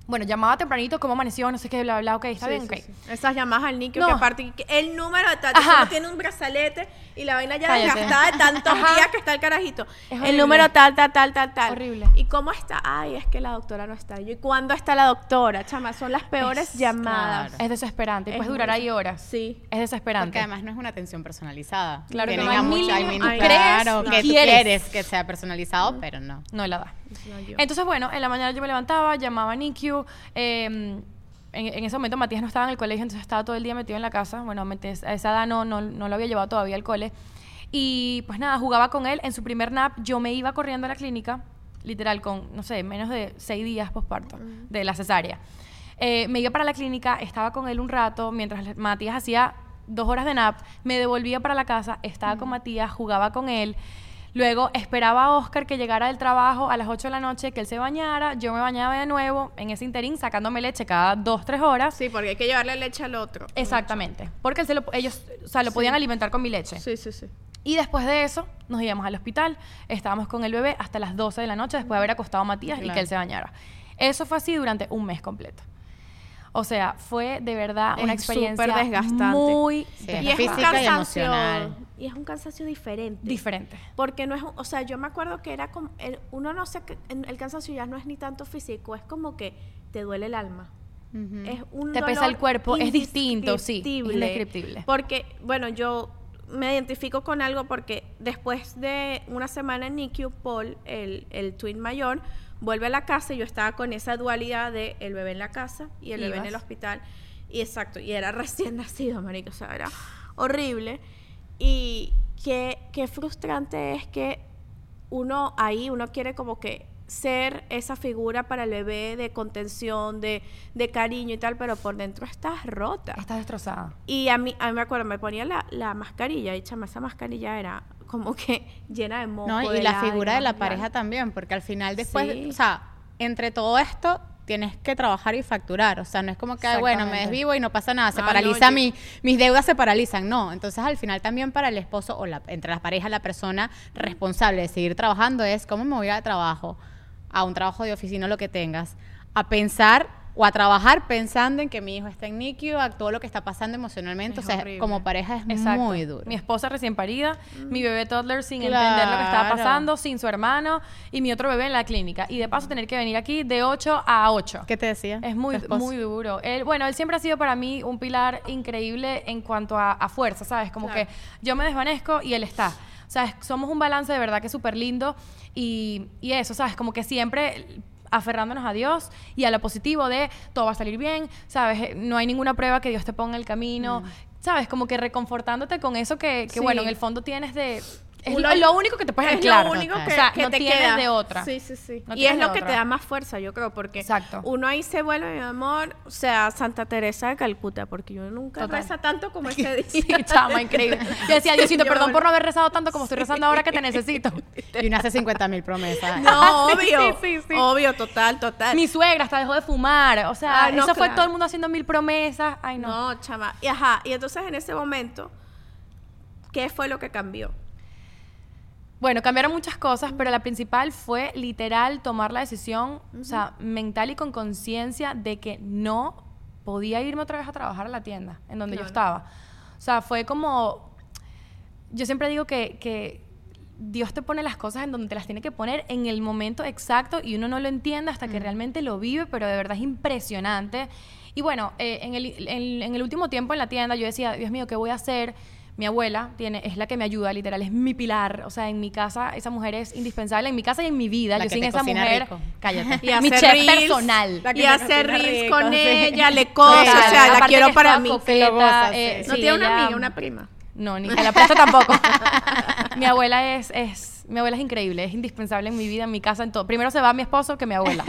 Bueno, llamaba tempranito, cómo amaneció, no sé qué, bla, bla, ok, está Sí, bien, sí, ok. sí. Esas llamadas al Nico No. que aparte el número de solo tiene un brazalete y la vaina ya Cállate. desgastada de tantos [LAUGHS] Ajá. días que está el carajito. Es el número tal, tal, tal, tal, tal. Horrible. ¿Y cómo está? Ay, es que la doctora no está. ¿y cuándo está la doctora? Chama, son las peores Es- llamadas. claro. Es desesperante, y Es puedes durar ahí horas. Sí. Es desesperante. Porque además no es una atención personalizada. Claro que no. Hay mucha- hay mil- claro, que tú quieres. quieres que sea personalizado, pero no. No la da. No. Entonces, bueno, en la mañana yo me levantaba, llamaba a NICU. eh, en, en ese momento Matías no estaba en el colegio, entonces estaba todo el día metido en la casa. Bueno, a esa edad no, no, no lo había llevado todavía al cole. Y pues nada, jugaba con él. En su primer nap yo me iba corriendo a la clínica, literal, con, no sé, menos de seis días posparto de la cesárea. Eh, me iba para la clínica, estaba con él un rato, mientras Matías hacía dos horas de nap, me devolvía para la casa, estaba con Matías, jugaba con él. Luego esperaba a Oscar que llegara del trabajo a las 8 de la noche, que él se bañara, yo me bañaba de nuevo, en ese interín sacándome leche cada 2, 3 horas. Sí, porque hay que llevarle leche al otro. Exactamente, porque él se lo- ellos o sea, lo podían alimentar con mi leche. Sí, sí, sí. Y después de eso, nos íbamos al hospital, estábamos con el bebé hasta las 12 de la noche después de haber acostado a Matías y que él se bañara. Eso fue así durante un mes completo. O sea, fue de verdad una experiencia súper desgastante. muy Sí, Y es un Física y cansancio. Y es un cansancio diferente. diferente. Porque no es, un- o sea, yo me acuerdo que era como, el- uno no sé, el cansancio ya no es ni tanto físico, es como que te duele el alma. Es un Te pesa el cuerpo, es distinto, sí, es indescriptible. Porque, bueno, yo me identifico con algo porque después de una semana en NICU, Paul, el, el twin mayor, vuelve a la casa y yo estaba con esa dualidad de el bebé en la casa y el bebé en el hospital. Y exacto, y era recién nacido, marico, o sea, era horrible. Y qué, qué frustrante es que uno ahí, uno quiere como que ser esa figura para el bebé de contención, de, de cariño y tal, pero por dentro estás rota. Estás destrozada. Y a mí, a mí me acuerdo, me ponía la, la mascarilla y chama, esa mascarilla era como que [LAUGHS] llena de moco. No, y de la figura de la pareja también, porque al final después, Sí. o sea, entre todo esto tienes que trabajar y facturar, o sea, no es como que, ay, bueno, me desvivo y no pasa nada, se Ah, paraliza no, mi, mis deudas se paralizan, no, entonces al final también para el esposo o la, entre las parejas la persona responsable de seguir trabajando es cómo me voy a trabajo, a un trabajo de oficina lo que tengas, a pensar o a trabajar pensando en que mi hijo está en NICU, a todo lo que está pasando emocionalmente, Es o sea, horrible. como pareja es Exacto. muy duro. Mi esposa recién parida, mi bebé toddler sin Claro. entender lo que estaba pasando, sin su hermano y mi otro bebé en la clínica. Y de paso tener que venir aquí de 8 a 8. ¿Qué te decía? Es muy, muy duro. Él, bueno, él siempre ha sido para mí un pilar increíble en cuanto a, a fuerza, ¿sabes? Como Claro. que yo me desvanezco y él está. O sea, somos un balance de verdad que es súper lindo y, y eso, ¿sabes? Como que siempre aferrándonos a Dios y a lo positivo de todo va a salir bien, ¿sabes? No hay ninguna prueba que Dios te ponga en el camino, ¿sabes? Como que reconfortándote con eso que, que Sí. bueno, en el fondo tienes de... Es Uno- lo, único que te puedes es anclar. lo único que, o sea, que no te tienes queda. de otra. Sí, sí, sí. No y es lo que te da más fuerza, yo creo, porque Exacto. uno ahí se vuelve, mi amor, o sea, Santa Teresa de Calcuta, porque yo nunca Total. reza tanto como [LAUGHS] ese día. Sí, chama, increíble. Yo decía, Diosito, [LAUGHS] perdón por no haber rezado tanto como estoy rezando ahora que te necesito. [LAUGHS] Y uno hace 50 mil promesas. No, obvio. sí, sí, sí. Obvio, total, total. Mi suegra hasta dejó de fumar. O sea, Ah, no, eso fue todo el mundo haciendo mil promesas. Ay, no. No, chama. Y ajá, y entonces en ese momento, ¿qué fue lo que cambió? Bueno, cambiaron muchas cosas, pero la principal fue literal tomar la decisión, o sea, mental y con conciencia de que no podía irme otra vez a trabajar a la tienda en donde yo estaba. O sea, fue como, yo siempre digo que, que Dios te pone las cosas en donde te las tiene que poner en el momento exacto y uno no lo entiende hasta que realmente lo vive, pero de verdad es impresionante. Y bueno, eh, en, el, en- en el último tiempo en la tienda yo decía, Dios mío, ¿qué voy a hacer? Mi abuela tiene, es la que me ayuda, literal, es mi pilar. O sea, en mi casa esa mujer es indispensable, en mi casa y en mi vida. La yo que sin te esa mujer, rico. cállate. [LAUGHS] Y mi hacer chef reels, personal. Y hacer reels con sí. ella, le [LAUGHS] Total, o sea, la quiero para mí. coqueta, Se lo goza, eh, sí. No sí, tiene una ella- amiga, una prima. No, ni la presta tampoco. [LAUGHS] mi abuela es, es, mi abuela es increíble, es indispensable en mi vida, en mi casa, en todo. Primero se va mi esposo que mi abuela.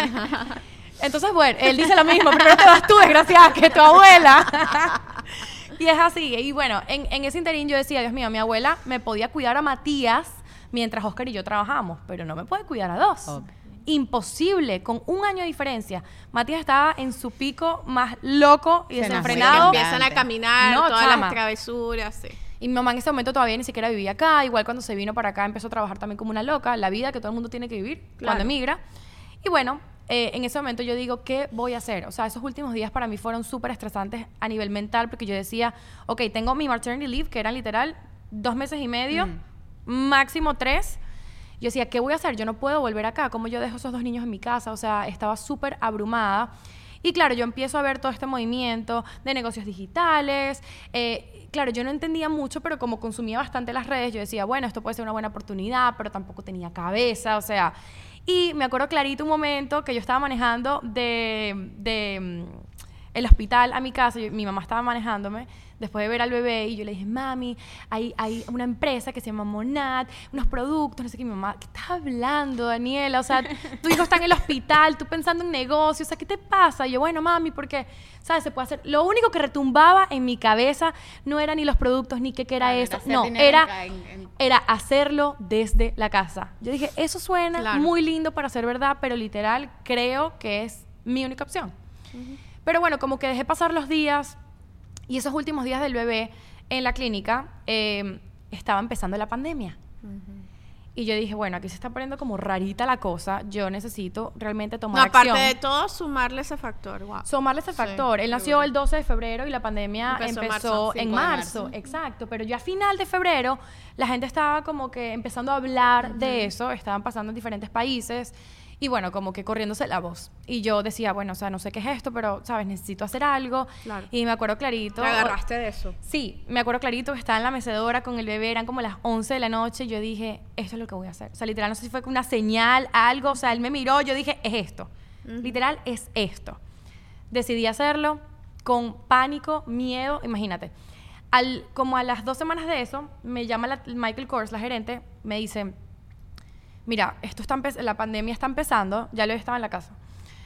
Entonces, bueno, él dice lo mismo, primero te vas tú, desgraciada, que tu abuela. Y es así. Y bueno, en, en ese interín yo decía, Dios mío, mi abuela me podía cuidar a Matías mientras Oscar y yo trabajamos, pero no me puede cuidar a dos. Obvio. Imposible, con un año de diferencia. Matías estaba en su pico más loco y Se desenfrenado. empiezan a caminar, No, todas chama. las travesuras, sí. Y mi mamá en ese momento todavía ni siquiera vivía acá. Igual cuando se vino para acá empezó a trabajar también como una loca. La vida que todo el mundo tiene que vivir cuando emigra. Y bueno, eh, en ese momento yo digo, ¿qué voy a hacer? O sea, esos últimos días para mí fueron súper estresantes a nivel mental porque yo decía, ok, tengo mi maternity leave, que era literal dos meses y medio, máximo tres. Yo decía, ¿qué voy a hacer? Yo no puedo volver acá. ¿Cómo yo dejo esos dos niños en mi casa? O sea, estaba súper abrumada. Y claro, yo empiezo a ver todo este movimiento de negocios digitales. eh, claro, yo no entendía mucho, pero como consumía bastante las redes, yo decía, bueno, esto puede ser una buena oportunidad, pero tampoco tenía cabeza, o sea. Y me acuerdo clarito un momento que yo estaba manejando de, de mm, el hospital a mi casa, mi mamá estaba manejándome después de ver al bebé y yo le dije, mami, hay, hay una empresa que se llama Monad, unos productos, no sé qué, mi mamá, ¿qué estás hablando, Daniela? O sea, tu hijo está en el hospital, tú pensando en negocios, o sea, ¿qué te pasa? Y yo, bueno, mami, porque, ¿sabes? Se puede hacer. Lo único que retumbaba en mi cabeza no era ni los productos, ni qué que era Claro, eso, no, era, en- en- era hacerlo desde la casa. Yo dije, eso suena Claro. muy lindo para ser verdad, pero literal creo que es mi única opción. Pero bueno, como que dejé pasar los días y esos últimos días del bebé en la clínica eh, estaba empezando la pandemia. Y yo dije, bueno, aquí se está poniendo como rarita la cosa. Yo necesito realmente No, tomar aparte acción. de todo, sumarle ese factor. Wow. Sumarle ese factor. Él nació el 12 de febrero y la pandemia Empezó empezó, en marzo. Exacto. Pero ya a final de febrero, la gente estaba como que empezando a hablar de eso. Estaban pasando en diferentes países. Y bueno, como que corriéndose la voz. Y yo decía, bueno, o sea, no sé qué es esto, pero, ¿sabes? Necesito hacer algo. Claro. Y me acuerdo clarito. Te agarraste de eso. Sí, me acuerdo clarito que estaba en la mecedora con el bebé, eran como las 11 de la noche, y yo dije, esto es lo que voy a hacer. O sea, literal, no sé si fue una señal, algo, o sea, él me miró, yo dije, es esto. Literal, es esto. Decidí hacerlo con pánico, miedo, imagínate. Al, como a las dos semanas de eso, me llama la- Michael Kors, la gerente, me dice, mira, esto está la pandemia está empezando, ya lo estaba en la casa.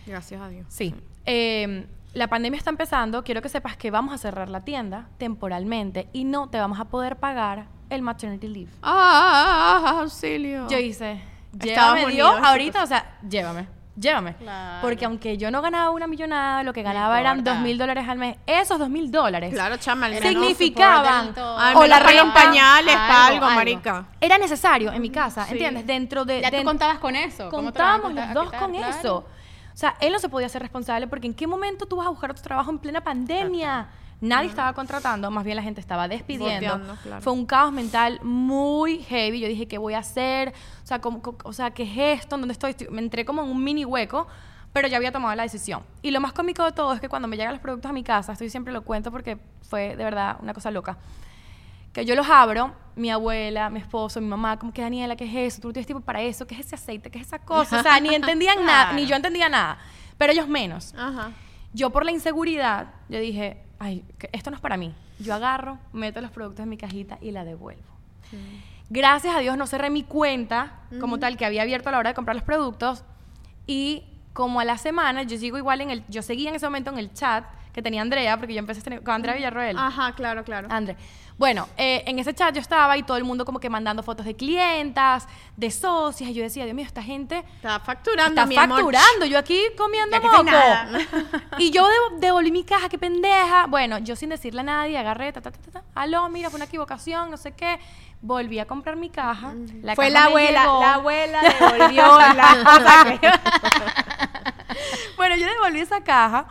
Gracias a Dios. Sí. Eh, la pandemia está empezando. Quiero que sepas que vamos a cerrar la tienda temporalmente y no te vamos a poder pagar el maternity leave. Ah, auxilio. Yo hice, llévame Dios ahorita, o sea, llévame, llévame. Claro. Porque aunque yo no ganaba una millonada, lo que ganaba eran dos mil dólares al mes. Esos dos mil dólares Claro, chama, al Era menos- no significaban o la renta, pañales, para algo, marica. era necesario en mi casa, Sí. ¿entiendes? Dentro de Ya tú den- contabas con eso. ¿Cómo te Contábamos los dos con Claro. eso. O sea, él no se podía ser responsable porque en qué momento tú vas a buscar otro trabajo en plena pandemia. Nadie estaba contratando, más bien la gente estaba despidiendo. Claro. Fue un caos mental muy heavy. Yo dije, ¿qué voy a hacer? O sea, ¿cómo- cómo- o sea ¿qué es esto? ¿Dónde estoy? Estoy- Me entré como en un mini hueco, pero ya había tomado la decisión. Y lo más cómico de todo es que cuando me llegan los productos a mi casa, esto yo siempre lo cuento porque fue de verdad una cosa loca que yo los abro, mi abuela, mi esposo, mi mamá, como que Daniela, ¿qué es eso? Tú no tienes tiempo para eso, ¿qué es ese aceite? ¿Qué es esa cosa? O sea, ni [LAUGHS] entendían nada, ni yo entendía nada, pero ellos menos. Ajá. Yo por la inseguridad, yo dije, ay, esto no es para mí. Yo agarro, meto los productos en mi cajita y la devuelvo. Gracias a Dios no cerré mi cuenta como tal que había abierto a la hora de comprar los productos y como a la semana yo sigo igual en el yo seguía en ese momento en el chat que tenía Andrea porque yo empecé a tener- con Andrea Villarroel. Ajá, claro, claro. André. Bueno, eh, en ese chat yo estaba y todo el mundo como que mandando fotos de clientas, de socias, y yo decía, Dios mío, esta gente Está facturando, está mi amor. facturando, yo aquí comiendo moco. [LAUGHS] Y yo dev- devolví mi caja, qué pendeja. Bueno, yo sin decirle a nadie, agarré, ta, ta, ta, ta, ta, aló, mira, fue una equivocación, no sé qué. Volví a comprar mi caja. la Fue caja la abuela, llegó. la abuela [LAUGHS] devolvió la [LAUGHS] bueno, yo devolví esa caja.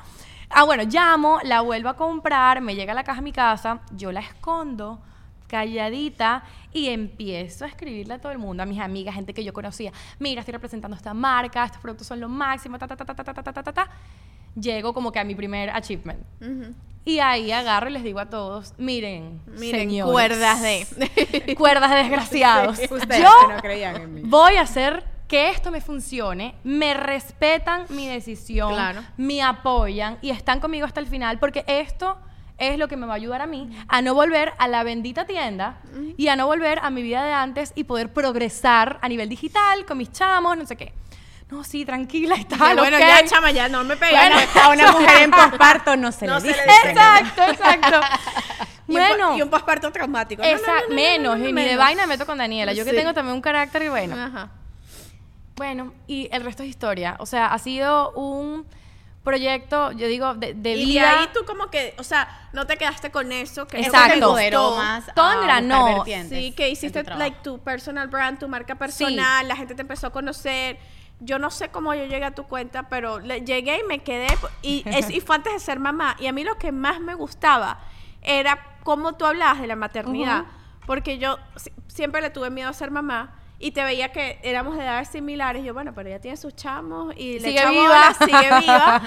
Ah, bueno, llamo, la vuelvo a comprar, me llega la caja a mi casa, yo la escondo calladita y empiezo a escribirle a todo el mundo, a mis amigas, gente que yo conocía. Mira, estoy representando esta marca, estos productos son lo máximo, ta, ta, ta, ta, ta, ta, ta, ta, ta. Llego como que a mi primer achievement. Y ahí agarro y les digo a todos, miren, Miren, señores, cuerdas de... [LAUGHS] cuerdas de desgraciados. [LAUGHS] Ustedes yo que no creían en mí. voy a hacer que esto me funcione, me respetan mi decisión, Claro. me apoyan y están conmigo hasta el final porque esto es lo que me va a ayudar a mí a no volver a la bendita tienda y a no volver a mi vida de antes y poder progresar a nivel digital con mis chamos, no sé qué. No, sí, tranquila y tal. bueno, ya, chama, ya no me pegues. Bueno, [LAUGHS] a una mujer en posparto no se No le se dice. le dice. Exacto, exacto. [LAUGHS] Y un bueno, Y un posparto traumático. No, no, esa- no, no, no, menos, no, no, y ni de vaina me meto con Daniela. Yo que tengo también un carácter y bueno. Ajá. Bueno, y el resto es historia. O sea, ha sido un proyecto, yo digo, de, de Y de vida. ahí tú como que, o sea, no te quedaste con eso, que Exacto. eso te empoderó gustó. más Todo engranó. Sí, que hiciste tu like tu personal brand, tu marca personal, la gente te empezó a conocer. Yo no sé cómo yo llegué a tu cuenta, pero le- llegué y me quedé y, es- y fue antes de ser mamá. Y a mí lo que más me gustaba era cómo tú hablabas de la maternidad, porque yo si- siempre le tuve miedo a ser mamá. Y te veía que éramos de edades similares. Yo, bueno, pero ella tiene sus chamos y le Sigue echa viva. bola, sigue [LAUGHS] viva.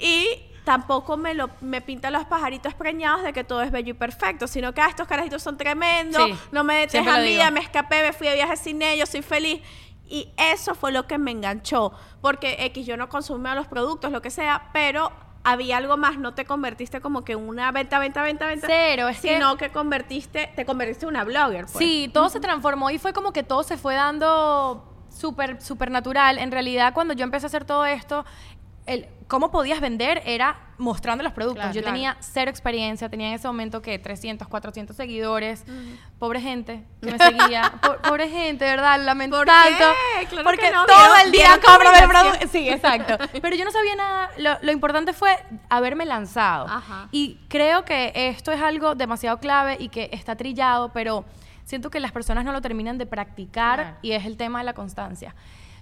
y tampoco me lo me pinta los pajaritos preñados de que todo es bello y perfecto, sino que ah, estos carajitos son tremendos, Sí, no me lo vida, me escapé, me fui de viaje sin ellos, soy feliz. Y eso fue lo que me enganchó, porque X, yo no consumía los productos, lo que sea, pero había algo más, no te convertiste como que en una venta, venta, venta, venta. Cero, es sino que, convertiste, te convertiste en una blogger. pues. Sí, todo se transformó y fue como que todo se fue dando súper, súper natural. En realidad, cuando yo empecé a hacer todo esto, el, cómo podías vender era mostrando los productos. Claro, yo claro. tenía cero experiencia, tenía en ese momento que 300, 400 seguidores. Pobre gente que me seguía. [LAUGHS] Po- pobre gente, ¿verdad? Lamento ¿Por tanto. qué? Claro porque que no, todo vieron- el día cómprame el producto. Sí, exacto. Pero yo no sabía nada. Lo, lo importante fue haberme lanzado. Ajá. Y creo que esto es algo demasiado clave y que está trillado, pero siento que las personas no lo terminan de practicar y es el tema de la constancia.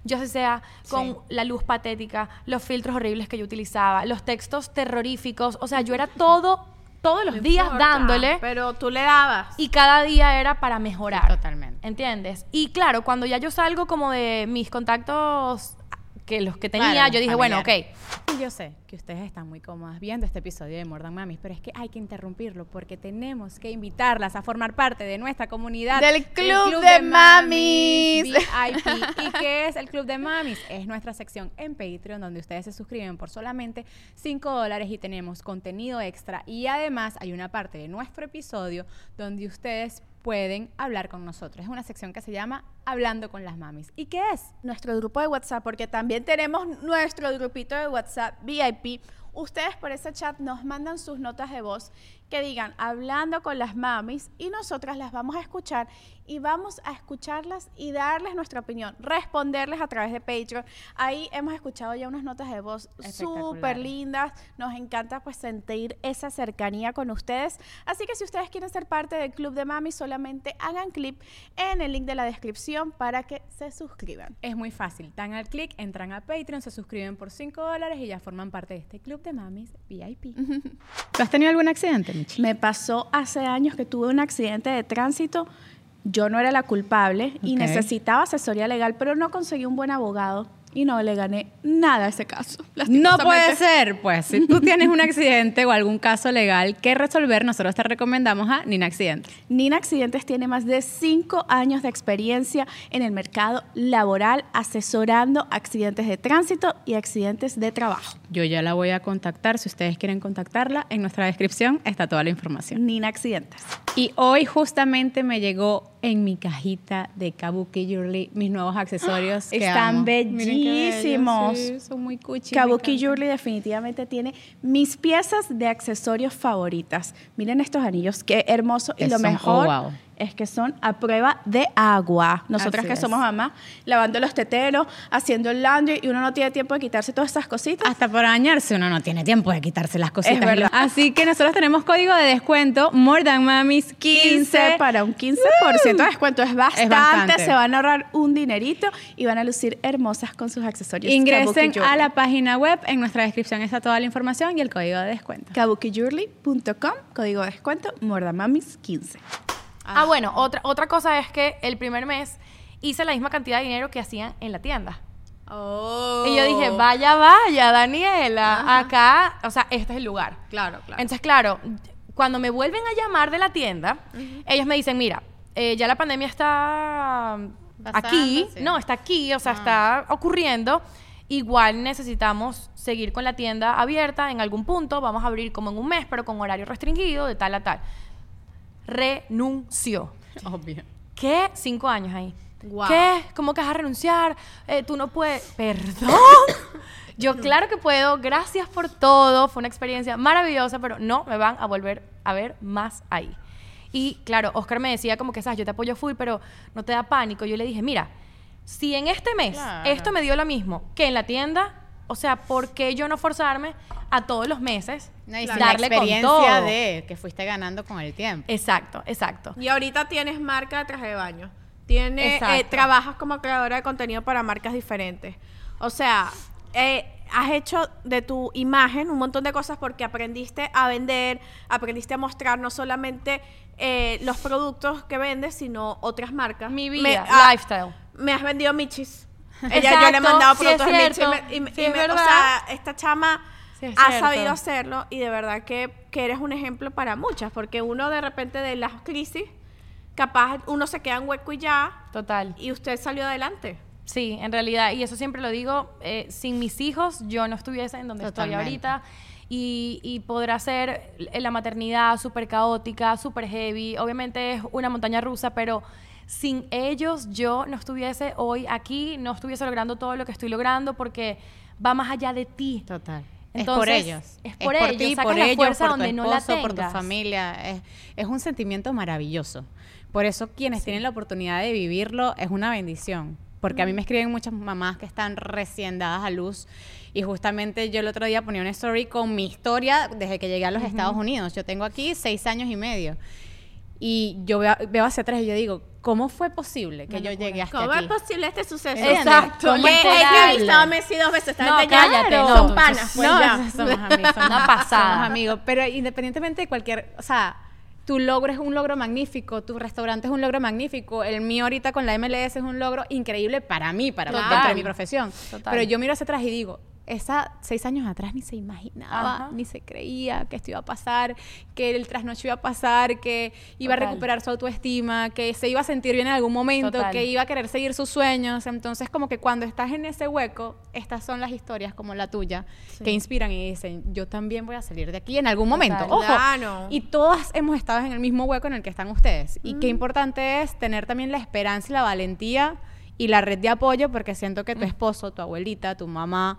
Yo sé sea con Sí. la luz patética, los filtros horribles que yo utilizaba, los textos terroríficos, o sea, yo era todo, todos los No días importa, dándole Pero tú le dabas. y cada día era para mejorar. Totalmente. ¿Entiendes? Y claro, cuando ya yo salgo como de mis contactos que los que tenía, Claro, yo dije, bueno, ok. Y Yo sé que ustedes están muy cómodas viendo este episodio de Mordan Mamis, pero es que hay que interrumpirlo porque tenemos que invitarlas a formar parte de nuestra comunidad Del Club de Mamis. VIP. ¿Y qué es el Club de Mamis? Es nuestra sección en Patreon donde ustedes se suscriben por solamente 5 dólares y tenemos contenido extra y además hay una parte de nuestro episodio donde ustedes pueden hablar con nosotros. Es una sección que se llama Hablando con las Mamis. ¿Y qué es? nuestro grupo de WhatsApp, porque también tenemos nuestro grupito de WhatsApp VIP. Ustedes por ese chat nos mandan sus notas de voz que digan hablando con las mamis y nosotras las vamos a escuchar y vamos a escucharlas y darles nuestra opinión, responderles a través de Patreon. Ahí hemos escuchado ya unas notas de voz súper lindas. Nos encanta pues sentir esa cercanía con ustedes. Así que si ustedes quieren ser parte del Club de Mamis, solamente hagan clic en el link de la descripción para que se suscriban. Es muy fácil. Dan al clic, entran a Patreon, se suscriben por 5 dólares y ya forman parte de este club de mamis VIP. [LAUGHS] ¿Tú has tenido algún accidente? Me pasó hace años que tuve un accidente de tránsito. Yo no era la culpable y necesitaba asesoría legal, pero no conseguí un buen abogado y no le gané nada a ese caso. No puede ser, pues si tú tienes un accidente o algún caso legal que resolver, nosotros te recomendamos a Nina Accidentes. Nina Accidentes tiene más de cinco años de experiencia en el mercado laboral asesorando accidentes de tránsito y accidentes de trabajo. Yo ya la voy a contactar, si ustedes quieren contactarla, en nuestra descripción está toda la información. Nina Accidentes. Y hoy justamente me llegó en mi cajita de Kabuki Jewelry mis nuevos accesorios. [GASPS] que Están amo. Bellísimos. sí, son muy cuchi. me Kabuki. Jewelry definitivamente tiene mis piezas de accesorios favoritas. Miren estos anillos, qué hermoso. Y lo son- mejor oh, wow. Es que son a prueba de agua. Nosotras Así que es. somos mamás, lavando los teteros, haciendo el laundry y uno no tiene tiempo de quitarse todas esas cositas. Hasta para bañarse uno no tiene tiempo de quitarse las cositas. Es verdad. Así que nosotros tenemos código de descuento More Than Mamis 15 15 para un 15% de descuento. Es bastante, bastante. Se van a ahorrar un dinerito y van a lucir hermosas con sus accesorios. Ingresen a la página web, en nuestra descripción está toda la información y el código de descuento. kabukijewelry.com, código de descuento, Mordamamis 15. Ah, bueno, otra, otra cosa es que el primer mes hice la misma cantidad de dinero que hacían en la tienda. Oh. Y yo dije, vaya, vaya, Daniela, acá, o sea, este es el lugar. Claro, claro. Entonces, claro, cuando me vuelven a llamar de la tienda, ellos me dicen, mira, eh, ya la pandemia está aquí, no, está aquí, o sea, está ocurriendo. Igual necesitamos seguir con la tienda abierta en algún punto, vamos a abrir como en un mes, pero con horario restringido, de tal a tal. Renunció. Obvio. ¿Qué? Cinco años ahí. Guau. ¿Qué? ¿Cómo que vas a renunciar? Eh, tú no puedes. ¿Perdón? [COUGHS] Yo claro que puedo. Gracias por todo. Fue una experiencia maravillosa, pero no me van a volver a ver más ahí. Y claro, Oscar me decía como que, sabes, yo te apoyo full, pero no te da pánico. Yo le dije, mira, si en este mes Claro. esto me dio lo mismo que en la tienda, o sea, ¿por qué yo no forzarme a todos los meses No, y darle la con experiencia todo? de que fuiste ganando con el tiempo. Exacto, exacto. Y ahorita tienes marca de traje de baño. Tienes, eh, trabajas como creadora de contenido para marcas diferentes. O sea, eh, has hecho de tu imagen un montón de cosas porque aprendiste a vender, aprendiste a mostrar no solamente eh, los productos que vendes, sino otras marcas. Mi Me- vida, ah, lifestyle. Me has vendido michis. Ella, yo le he mandado sí es productos de michis. y cierto, me- sí y me- o sea, esta chama Sí ha cierto. sabido hacerlo y de verdad que, que eres un ejemplo para muchas, porque uno de repente de las crisis, capaz uno se queda en hueco y ya, Total. y usted salió adelante. Sí, en realidad, y eso siempre lo digo, eh, sin mis hijos yo no estuviese en donde Totalmente. estoy ahorita. Y, y podrá ser la maternidad súper caótica, súper heavy. Obviamente es una montaña rusa, pero sin ellos yo no estuviese hoy aquí, no estuviese logrando todo lo que estoy logrando porque va más allá de ti. Total. es Entonces, por ellos. es por ellos, ti, por la ellos, fuerza por tu donde no la esposo, por tu tengas. familia. Es, es un sentimiento maravilloso. Por eso quienes tienen la oportunidad de vivirlo es una bendición. Porque a mí me escriben muchas mamás que están recién dadas a luz y justamente yo el otro día ponía una story con mi historia desde que llegué a los Estados Unidos. Yo tengo aquí seis años y medio. Y yo veo, veo hacia atrás y yo digo, ¿cómo fue posible que yo llegué hasta ¿Cómo aquí? es posible este suceso? Exacto. ¿Cómo Que es he entrevistado a Messi dos veces, No, cállate, no, son panas, pues no, ya. somos amigos, somos, [LAUGHS] Una pasada. somos amigos. Pero independientemente de cualquier, o sea, tu logro es un logro magnífico, tu restaurante es un logro magnífico, el mío ahorita con la MLS es un logro increíble para mí, para Total. dentro de mi profesión. Total. Pero yo miro hacia atrás y digo, esa seis años atrás ni se imaginaba, Ajá. ni se creía que esto iba a pasar, que el trasnocho iba a pasar, que iba Total. a recuperar su autoestima, que se iba a sentir bien en algún momento, Total. que iba a querer seguir sus sueños. Entonces, como que cuando estás en ese hueco, estas son las historias como la tuya que inspiran y dicen, yo también voy a salir de aquí en algún momento. Ojo. Claro. Y todas hemos estado en el mismo hueco en el que están ustedes. Y qué importante es tener también la esperanza y la valentía y la red de apoyo, porque siento que tu esposo, tu abuelita, tu mamá,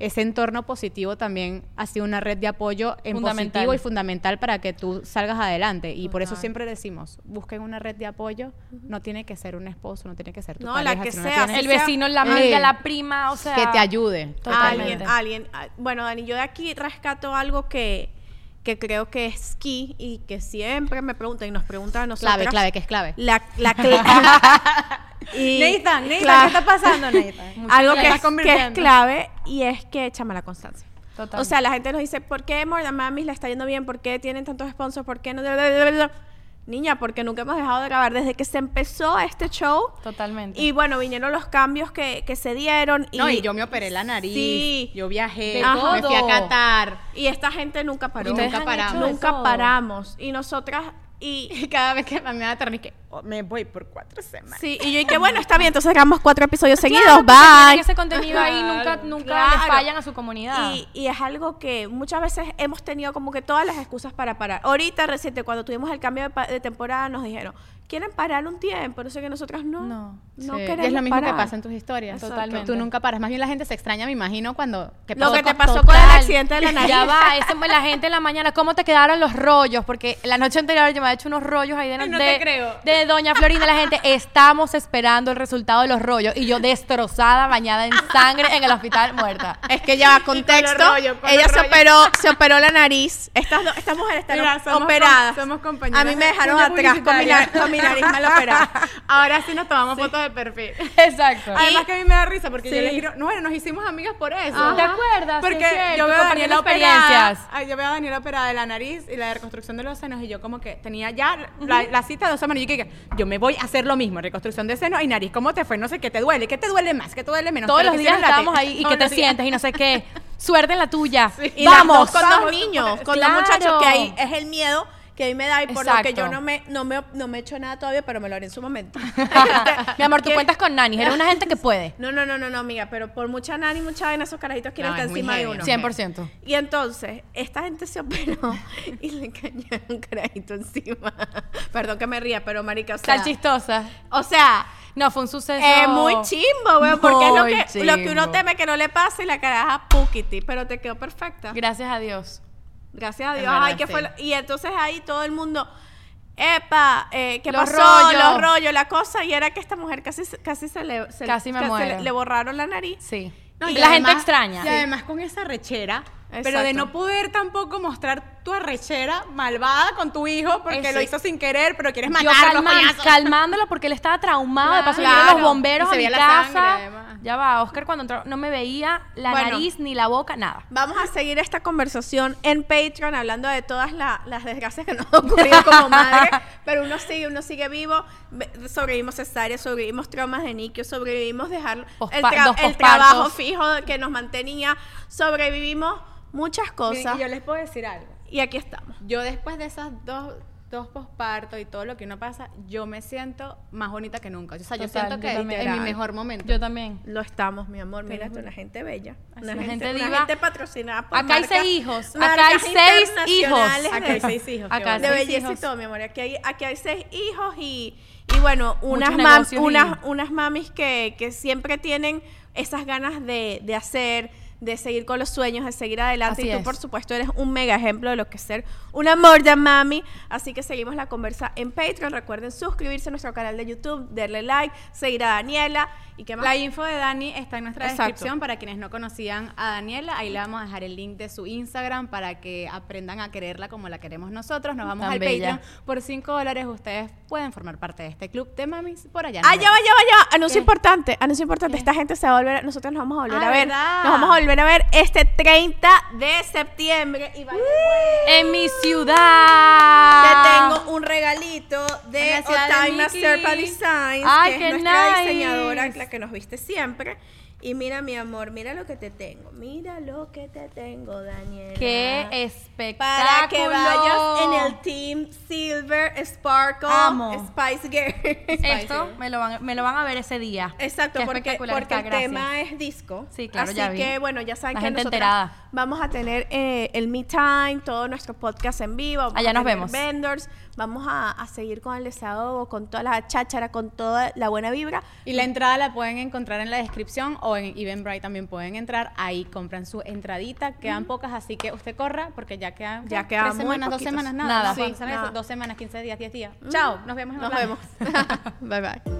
ese entorno positivo también ha sido una red de apoyo en positivo y fundamental para que tú salgas adelante. Y por eso siempre decimos, busquen una red de apoyo. No tiene que ser un esposo, no tiene que ser tu No, la que sea, El sea- vecino, la Eh, amiga, la prima, o sea... que te ayude. Totalmente. Alguien, alguien. Ah, Bueno, Dani, yo de aquí rescato algo que, que creo que es key y que siempre me preguntan y nos preguntan a nosotros. Clave, clave, que es clave. La, la [LAUGHS] cla- y- Nathan, Nathan, ¿qué está pasando, Nathan? [LAUGHS] Algo que es, que es clave y es que échame la constancia. Total. O sea, la gente nos dice, ¿por qué More Than Mamis le está yendo bien? ¿Por qué tienen tantos sponsors? ¿Por qué no? Niña, porque nunca hemos dejado de grabar desde que se empezó este show. Totalmente. Y bueno, vinieron los cambios que, que se dieron. Y, No, y yo me operé la nariz. Sí. Yo viajé. De me fui a. Qatar. y esta gente nunca paró. Nunca paramos. Nunca eso. paramos. Y nosotras, y Y [LAUGHS] cada vez que me da que me voy por cuatro semanas. sí, y yo y que bueno, está bien, entonces grabamos cuatro episodios seguidos, Claro, bye. ese contenido ahí nunca, nunca Claro. le fallan a su comunidad. Y, y es algo que muchas veces hemos tenido como que todas las excusas para parar. Ahorita reciente, cuando tuvimos el cambio de, temporada, nos dijeron, ¿quieren parar un tiempo? No sé que nosotras no. No. No Sí, queremos y es lo mismo parar. que pasa en tus historias. Exacto. Totalmente. Tú nunca paras. Más bien la gente se extraña, me imagino, cuando... ¿qué Lo que te pasó Total. con el accidente de la nariz. Ya va, [LAUGHS] ese- la gente en la mañana, ¿cómo te quedaron los rollos? Porque la noche anterior yo me había hecho unos rollos ahí de, no de- te creo. de Doña Florinda. La gente, estamos esperando el resultado de los rollos. Y yo destrozada, bañada en sangre en el hospital, muerta. Es que ya va contexto. con ella se operó, se operó la nariz. Estas, do- estas mujeres están Mira, somos operadas. com- somos compañeras A mí me de dejaron atrás con mi, con mi nariz mal operada. Ahora sí nos tomamos fotos de perfil. Exacto. Además que a mí me da risa porque yo le quiero... No, bueno, nos hicimos amigas por eso. Ajá. ¿Te acuerdas? Porque yo veo a Daniela operada, experiencias. ay, yo veo a Daniela operada de la nariz y la de reconstrucción de los senos y yo como que tenía ya la, la cita de dos semanas y yo que yo me voy a hacer lo mismo, reconstrucción de senos y nariz. ¿Cómo te fue? No sé qué te duele, ¿qué te duele más? ¿Qué te duele menos? Todos los días estábamos ahí y que te los sientes y no sé qué. [LAUGHS] Suerte en la tuya. Y Vamos. con dos Vamos. niños, con Claro. dos muchachos, que ahí es el miedo que a mí me da y por lo que yo no me, no, me, no me he hecho nada todavía, pero me lo haré en su momento. [LAUGHS] Mi amor, tú cuentas con Nani. Eres una gente que puede. [LAUGHS] No, no, no, no, no, amiga, pero por mucha nani, mucha vaina, esos carajitos quieren No, estar es encima de uno. ¿no? 100%. Y entonces, esta gente se operó [LAUGHS] y le cayeron un carajito encima. Perdón que me ría, pero marica, o sea... Tan chistosa. O sea, No, fue un suceso. es muy chimbo, weón, porque es lo que, lo que uno teme que no le pase y la caraja pukiti, pero te quedó perfecta. Gracias a Dios. Gracias a Dios. verdad, Ay, ¿qué sí. fue lo- Y entonces ahí todo el mundo, epa, eh, ¿qué Los pasó? rollos. Los rollos, la cosa. Y era que esta mujer casi, se- casi se le, se- Casi me muero. le borraron la nariz. Sí. No, y y la gente extraña. Y además con esa rechera, pero de no poder tampoco mostrar tu arrechera malvada con tu hijo porque Ese- lo hizo sin querer, pero quieres Yo matarlo. calman- coñazo. calmándolo porque él estaba traumado. de paso Claro. los bomberos Y se a mi la casa. sangre, ya va, Oscar cuando entró no me veía la Bueno. nariz ni la boca, nada. Vamos a seguir esta conversación en Patreon hablando de todas la- las desgracias que nos han ocurrido como [LAUGHS] madre, pero uno sigue, uno sigue vivo, sobrevivimos cesárea, sobrevivimos traumas de Nikio, sobrevivimos dejar el, tra- el trabajo fijo que nos mantenía, sobrevivimos muchas cosas y yo les puedo decir algo. Y aquí estamos. Yo después de esas dos, dos pospartos y todo lo que uno pasa, yo me siento más bonita que nunca. O sea, yo siento yo que también. en mi mejor momento. Yo también. Lo estamos, mi amor. Mira, tú, una gente bella. Una, Una gente, gente una diva. gente patrocinada por Acá hay seis hijos. Acá hay seis hijos. de- Acá hay seis hijos. Acá de seis belleza hijos. y todo, mi amor. Aquí hay, aquí hay seis hijos y, y bueno, unas, mam- unas, unas mamis que, que siempre tienen esas ganas de, de hacer, de seguir con los sueños, de seguir adelante. Así y tú, es. por supuesto, eres un mega ejemplo de lo que es ser un amor de mami. Así que seguimos la conversa en Patreon. Recuerden suscribirse a nuestro canal de YouTube, darle like, seguir a Daniela y qué más. La info de Dani está en nuestra Exacto. descripción para quienes no conocían a Daniela. Ahí le vamos a dejar el link de su Instagram para que aprendan a quererla como la queremos nosotros. Nos vamos Tan al bella. Patreon. Por 5 dólares ustedes pueden formar parte de este club de mamis por allá. va, ya va. Anuncio ¿Qué? importante, anuncio importante. Esta gente se va a volver, nosotros nos vamos a volver Ah, a ver. ¿verdad? Nos vamos a volver a ver este 30 de septiembre. Y vaya, En mi Te ciudad. tengo un regalito de Otaima. Serpa Designs, Ay, que es nuestra nice. diseñadora, la que nos viste siempre. Y mira, mi amor, mira lo que te tengo. Mira lo que te tengo, Daniela. Qué espectáculo. Para que vayas en el Team Silver Sparkle Amo. Spice Girl. [LAUGHS] Esto me lo, van, me lo van a ver ese día. Exacto, Qué porque, porque está, el gracias. tema es disco. Sí, claro, Así ya vi. que, bueno, ya saben La que enterada. vamos a tener eh, el Me Time, todo nuestro podcast en vivo. vamos Allá a nos vemos. vendors, vamos a, a seguir con el desahogo, con toda la cháchara, con toda la buena vibra. Y la entrada la pueden encontrar en la descripción o en Eventbrite también pueden entrar. Ahí compran su entradita. Quedan pocas, así que usted corra porque ya quedan Ya quedan tres semanas, dos semanas, nada. Nada. Sí. Dos semanas, 15 días, 10 días. Chao, nos vemos en Nos vemos. [LAUGHS] [LAUGHS] bye bye.